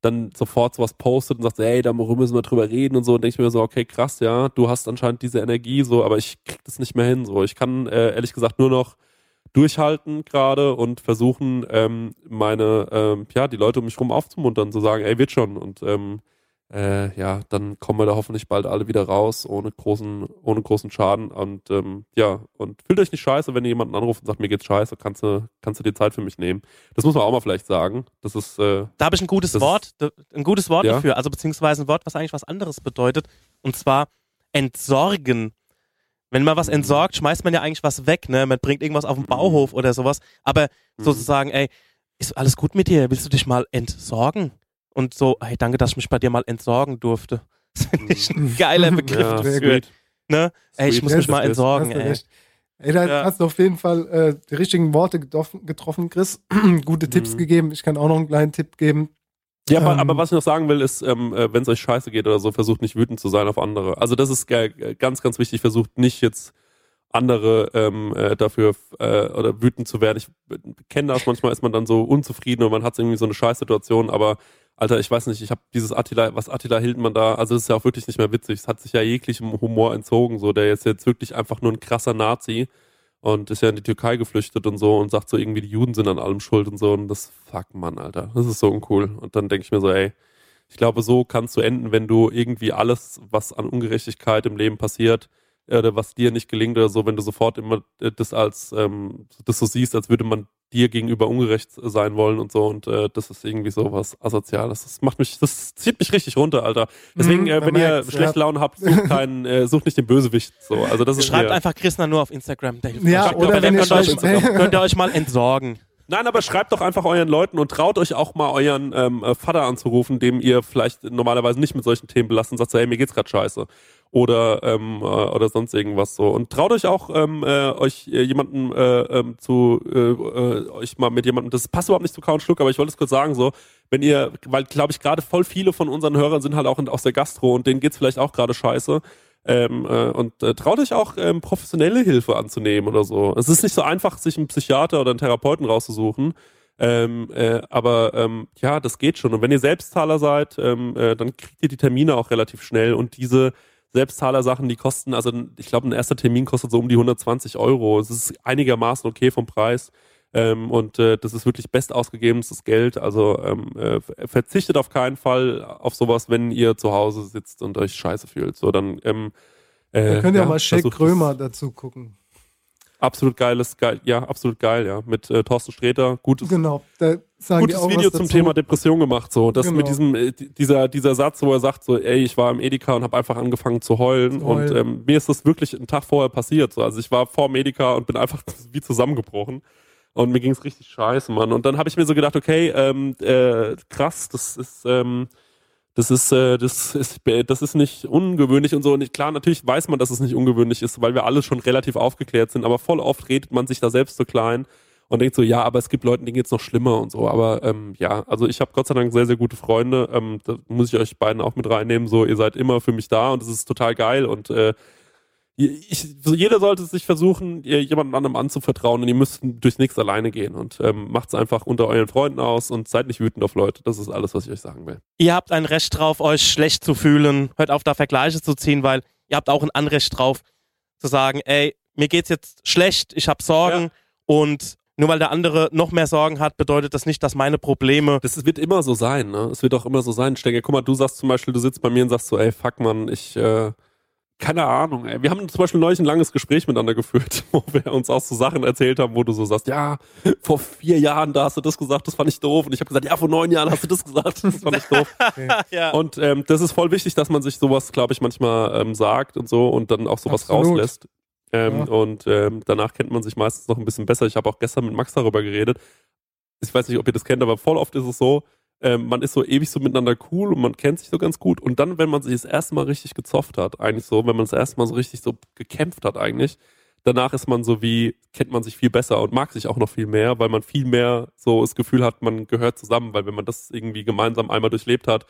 dann sofort sowas postet und sagt, ey, da müssen wir drüber reden und so, und denke ich mir so, okay, krass, ja, du hast anscheinend diese Energie so, aber ich krieg das nicht mehr hin. So, ich kann äh, ehrlich gesagt nur noch durchhalten gerade und versuchen, ähm, meine, ähm, ja, die Leute um mich rum aufzumuntern, zu sagen, ey, wird schon. Und ähm, äh, ja, dann kommen wir da hoffentlich bald alle wieder raus, ohne großen, ohne großen Schaden. Und ähm, ja, und fühlt euch nicht scheiße, wenn ihr jemanden anruft und sagt, mir geht's scheiße, kannst du, kannst du dir Zeit für mich nehmen. Das muss man auch mal vielleicht sagen. Das ist, äh, Da habe ich ein gutes Wort, d- ein gutes Wort Ja? dafür, also beziehungsweise ein Wort, was eigentlich was anderes bedeutet, und zwar entsorgen. Wenn man was Mhm. entsorgt, schmeißt man ja eigentlich was weg, ne? Man bringt irgendwas auf den Bauhof oder sowas, aber Mhm. sozusagen, ey, ist alles gut mit dir? Willst du dich mal entsorgen? Und so, hey, danke, dass ich mich bei dir mal entsorgen durfte. Das finde ich ein geiler Begriff ja, sweet. Ne? Ey, ich muss mich mal entsorgen, ey. Ey, da Ja. hast du auf jeden Fall äh, die richtigen Worte getroffen, Chris. Gute Tipps Mhm. gegeben. Ich kann auch noch einen kleinen Tipp geben. Ja, aber, Ähm, aber was ich noch sagen will, ist, ähm, äh, wenn es euch scheiße geht oder so, versucht nicht wütend zu sein auf andere. Also das ist ge- ganz, ganz wichtig. Versucht nicht jetzt andere ähm, äh, dafür äh, oder wütend zu werden. Ich kenne das, manchmal ist man dann so unzufrieden und man hat irgendwie so eine Scheißsituation, aber Alter, ich weiß nicht, ich habe dieses Attila, was Attila Hildmann da, also das ist ja auch wirklich nicht mehr witzig. Es hat sich ja jeglichem Humor entzogen, so der ist jetzt wirklich einfach nur ein krasser Nazi und ist ja in die Türkei geflüchtet und so und sagt so irgendwie, die Juden sind an allem schuld und so und das, fuck Mann, Alter, das ist so uncool. Und dann denke ich mir so, ey, ich glaube, so kannst du enden, wenn du irgendwie alles, was an Ungerechtigkeit im Leben passiert, oder was dir nicht gelingt oder so, wenn du sofort immer äh, das als ähm, das so siehst, als würde man dir gegenüber ungerecht sein wollen und so und äh, das ist irgendwie so was asoziales. Das macht mich, das zieht mich richtig runter, Alter. Deswegen, Mhm, äh, wenn ihr schlechte ja. Laune habt, sucht keinen, äh, sucht nicht den Bösewicht. So, also das ist Schreibt mir, einfach Christner nur auf Instagram. Ja, oder Dann wenn ihr euch, könnt ihr euch mal entsorgen. Nein, aber schreibt doch einfach euren Leuten und traut euch auch mal euren ähm, äh, Vater anzurufen, dem ihr vielleicht normalerweise nicht mit solchen Themen belastet und sagt so, hey, mir geht's grad scheiße. Oder, ähm, äh, oder sonst irgendwas so. Und traut euch auch, ähm, äh, euch äh, jemanden äh, ähm, zu, äh, äh, euch mal mit jemandem, das passt überhaupt nicht zu Count Schluck, aber ich wollte es kurz sagen so, wenn ihr, weil glaube ich gerade voll viele von unseren Hörern sind halt auch in, aus der Gastro und denen geht's vielleicht auch gerade scheiße. Ähm, äh, und äh, traut euch auch ähm, professionelle Hilfe anzunehmen oder so. Es ist nicht so einfach, sich einen Psychiater oder einen Therapeuten rauszusuchen. Ähm, äh, aber ähm, ja, das geht schon. Und wenn ihr Selbstzahler seid, ähm, äh, dann kriegt ihr die Termine auch relativ schnell. Und diese Selbstzahler-Sachen, die kosten, also ich glaube, ein erster Termin kostet so um die 120 Euro. Es ist einigermaßen okay vom Preis. Ähm, und äh, das ist wirklich best ausgegebenes Geld. Also ähm, äh, verzichtet auf keinen Fall auf sowas, wenn ihr zu Hause sitzt und euch scheiße fühlt. So, dann ähm, äh, Da könnt ihr ja, mal Shake Krömer dazu gucken. Absolut geiles, geil, ja, absolut geil, ja. Mit äh, Thorsten Sträter, gutes, Genau, gutes Video zum. Thema Depression gemacht. So, das Genau. mit diesem, äh, di- dieser, dieser Satz, wo er sagt, so, ey, ich war im Edeka und habe einfach angefangen zu heulen. Zu Und heulen. ähm, mir ist das wirklich einen Tag vorher passiert. So. Also ich war vor dem Edeka und bin einfach wie zusammengebrochen. Und mir ging's richtig scheiße, Mann. Und dann habe ich mir so gedacht, okay, ähm, äh, krass, das ist, ähm, das ist, äh, das ist, das ist nicht ungewöhnlich und so. Und ich- klar, natürlich weiß man, dass es nicht ungewöhnlich ist, weil wir alle schon relativ aufgeklärt sind. Aber voll oft redet man sich da selbst so klein und denkt so, ja, aber es gibt Leuten, denen geht's noch schlimmer und so. Aber ähm, ja, also ich habe Gott sei Dank sehr, sehr gute Freunde. Ähm, da muss ich euch beiden auch mit reinnehmen. So, ihr seid immer für mich da und das ist total geil. Und äh, ich, jeder sollte sich versuchen, ihr jemandem anderem anzuvertrauen und ihr müsst durchs nichts alleine gehen und ähm, macht's einfach unter euren Freunden aus und seid nicht wütend auf Leute. Das ist alles, was ich euch sagen will. Ihr habt ein Recht drauf, euch schlecht zu fühlen. Hört auf, da Vergleiche zu ziehen, weil ihr habt auch ein Anrecht drauf, zu sagen, ey, mir geht's jetzt schlecht, ich habe Sorgen und nur weil der andere noch mehr Sorgen hat, bedeutet das nicht, dass meine Probleme Das wird immer so sein, ne? Es wird auch immer so sein. Ich denke, guck mal, du sagst zum Beispiel, du sitzt bei mir und sagst so, ey, fuck man, ich, äh, keine Ahnung, ey. Wir haben zum Beispiel neulich ein langes Gespräch miteinander geführt, wo wir uns auch so Sachen erzählt haben, wo du so sagst, ja, vor vier Jahren, da hast du das gesagt, das fand ich doof. Und ich habe gesagt, ja, vor neun Jahren hast du das gesagt, das fand ich doof. ja. Und ähm, das ist voll wichtig, dass man sich sowas, glaube ich, manchmal ähm, sagt und so und dann auch sowas Absolut. rauslässt. Ähm, Ja. Und ähm, danach kennt man sich meistens noch ein bisschen besser. Ich habe auch gestern mit Max darüber geredet. Ich weiß nicht, ob ihr das kennt, aber voll oft ist es so, ähm, man ist so ewig so miteinander cool und man kennt sich so ganz gut. Und dann, wenn man sich das erste Mal richtig gezofft hat, eigentlich so, wenn man das erste Mal so richtig so gekämpft hat eigentlich, danach ist man so wie, kennt man sich viel besser und mag sich auch noch viel mehr, weil man viel mehr so das Gefühl hat, man gehört zusammen, weil wenn man das irgendwie gemeinsam einmal durchlebt hat,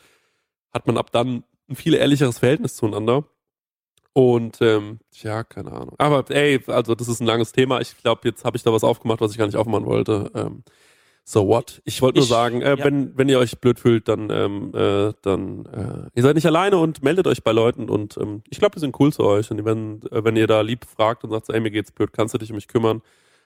hat man ab dann ein viel ehrlicheres Verhältnis zueinander. Und ähm, ja, keine Ahnung. Aber ey, also das ist ein langes Thema. Ich glaube, jetzt habe ich da was aufgemacht, was ich gar nicht aufmachen wollte. Ähm, so what? Ich wollte nur Ich- sagen, äh, ja. wenn, wenn ihr euch blöd fühlt, dann, ähm, äh, dann äh, ihr seid nicht alleine und meldet euch bei Leuten und ähm, ich glaube, die sind cool zu euch. Und wenn, äh, wenn ihr da lieb fragt und sagt, ey, mir geht's blöd, kannst du dich um mich kümmern,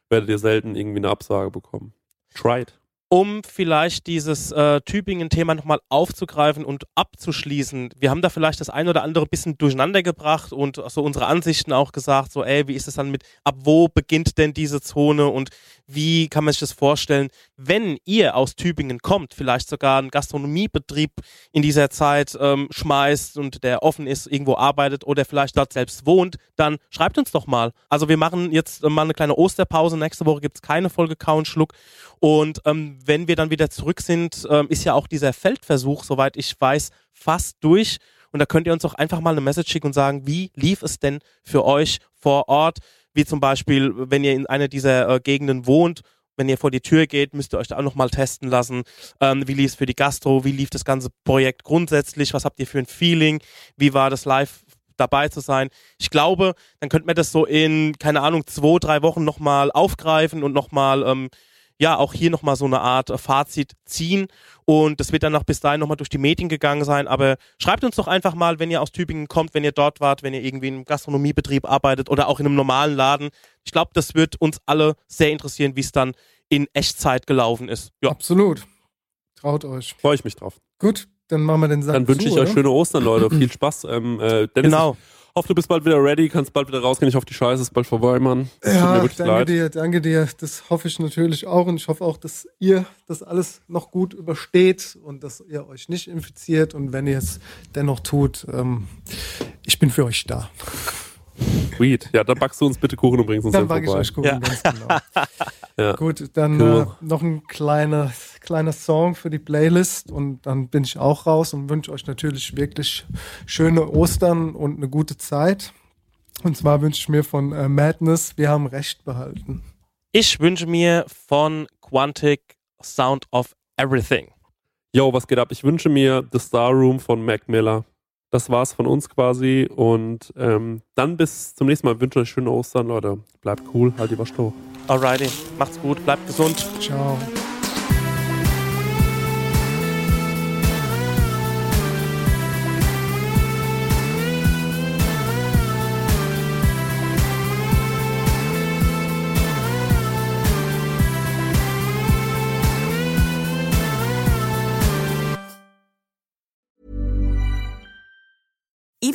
werdet ihr selten irgendwie eine Absage bekommen. Try it. um vielleicht dieses äh, Tübingen-Thema nochmal aufzugreifen und abzuschließen. Wir haben da vielleicht das ein oder andere bisschen durcheinander gebracht und so unsere Ansichten auch gesagt, so ey, wie ist es dann mit, ab wo beginnt denn diese Zone und wie kann man sich das vorstellen, wenn ihr aus Tübingen kommt, vielleicht sogar einen Gastronomiebetrieb in dieser Zeit ähm, schmeißt und der offen ist, irgendwo arbeitet oder vielleicht dort selbst wohnt, dann schreibt uns doch mal. Also wir machen jetzt äh, mal eine kleine Osterpause. Nächste Woche gibt's keine Folge Kau und Schluck. Und ähm, wenn wir dann wieder zurück sind, ähm, ist ja auch dieser Feldversuch, soweit ich weiß, fast durch. Und da könnt ihr uns auch einfach mal eine Message schicken und sagen, wie lief es denn für euch vor Ort? Wie zum Beispiel, wenn ihr in einer dieser äh, Gegenden wohnt, wenn ihr vor die Tür geht, müsst ihr euch da auch nochmal testen lassen. Ähm, wie lief es für die Gastro? Wie lief das ganze Projekt grundsätzlich? Was habt ihr für ein Feeling? Wie war das live dabei zu sein? Ich glaube, dann könnte man das so in, keine Ahnung, zwei, drei Wochen nochmal aufgreifen und nochmal ähm, ja, auch hier nochmal so eine Art äh, Fazit ziehen. Und das wird dann noch bis dahin nochmal durch die Medien gegangen sein. Aber schreibt uns doch einfach mal, wenn ihr aus Tübingen kommt, wenn ihr dort wart, wenn ihr irgendwie in einem Gastronomiebetrieb arbeitet oder auch in einem normalen Laden. Ich glaube, das wird uns alle sehr interessieren, wie es dann in Echtzeit gelaufen ist. Ja. Absolut. Traut euch. Freue ich mich drauf. Gut, dann machen wir den Sack Dann wünsche ich euch oder? schöne Ostern, Leute. Viel Spaß. Ähm, äh, Dennis, Genau. Hoffe, du bist bald wieder ready, kannst bald wieder rausgehen. Ich hoffe, die Scheiße ist bald vorbei, Mann. Das Ja, danke leid. dir, danke dir. Das hoffe ich natürlich auch und ich hoffe auch, dass ihr das alles noch gut übersteht und dass ihr euch nicht infiziert und wenn ihr es dennoch tut, ähm, ich bin für euch da. Sweet. Ja, dann backst du uns bitte Kuchen und bringst uns Dann dann backe ich vorbei. euch Kuchen, Ja. ganz genau. Ja. Gut, dann Cool. äh, noch ein kleiner, kleiner Song für die Playlist und dann bin ich auch raus und wünsche euch natürlich wirklich schöne Ostern und eine gute Zeit. Und zwar wünsche ich mir von äh, Madness, wir haben Recht behalten. Ich wünsche mir von Quantic Sound of Everything. Yo, was geht ab? Ich wünsche mir The Star Room von Mac Miller. Das war's von uns quasi. Und ähm, dann bis zum nächsten Mal. Ich wünsche euch schöne Ostern, Leute. Bleibt cool, halt die Wasch hoch. Alrighty, macht's gut, bleibt gesund. Ciao.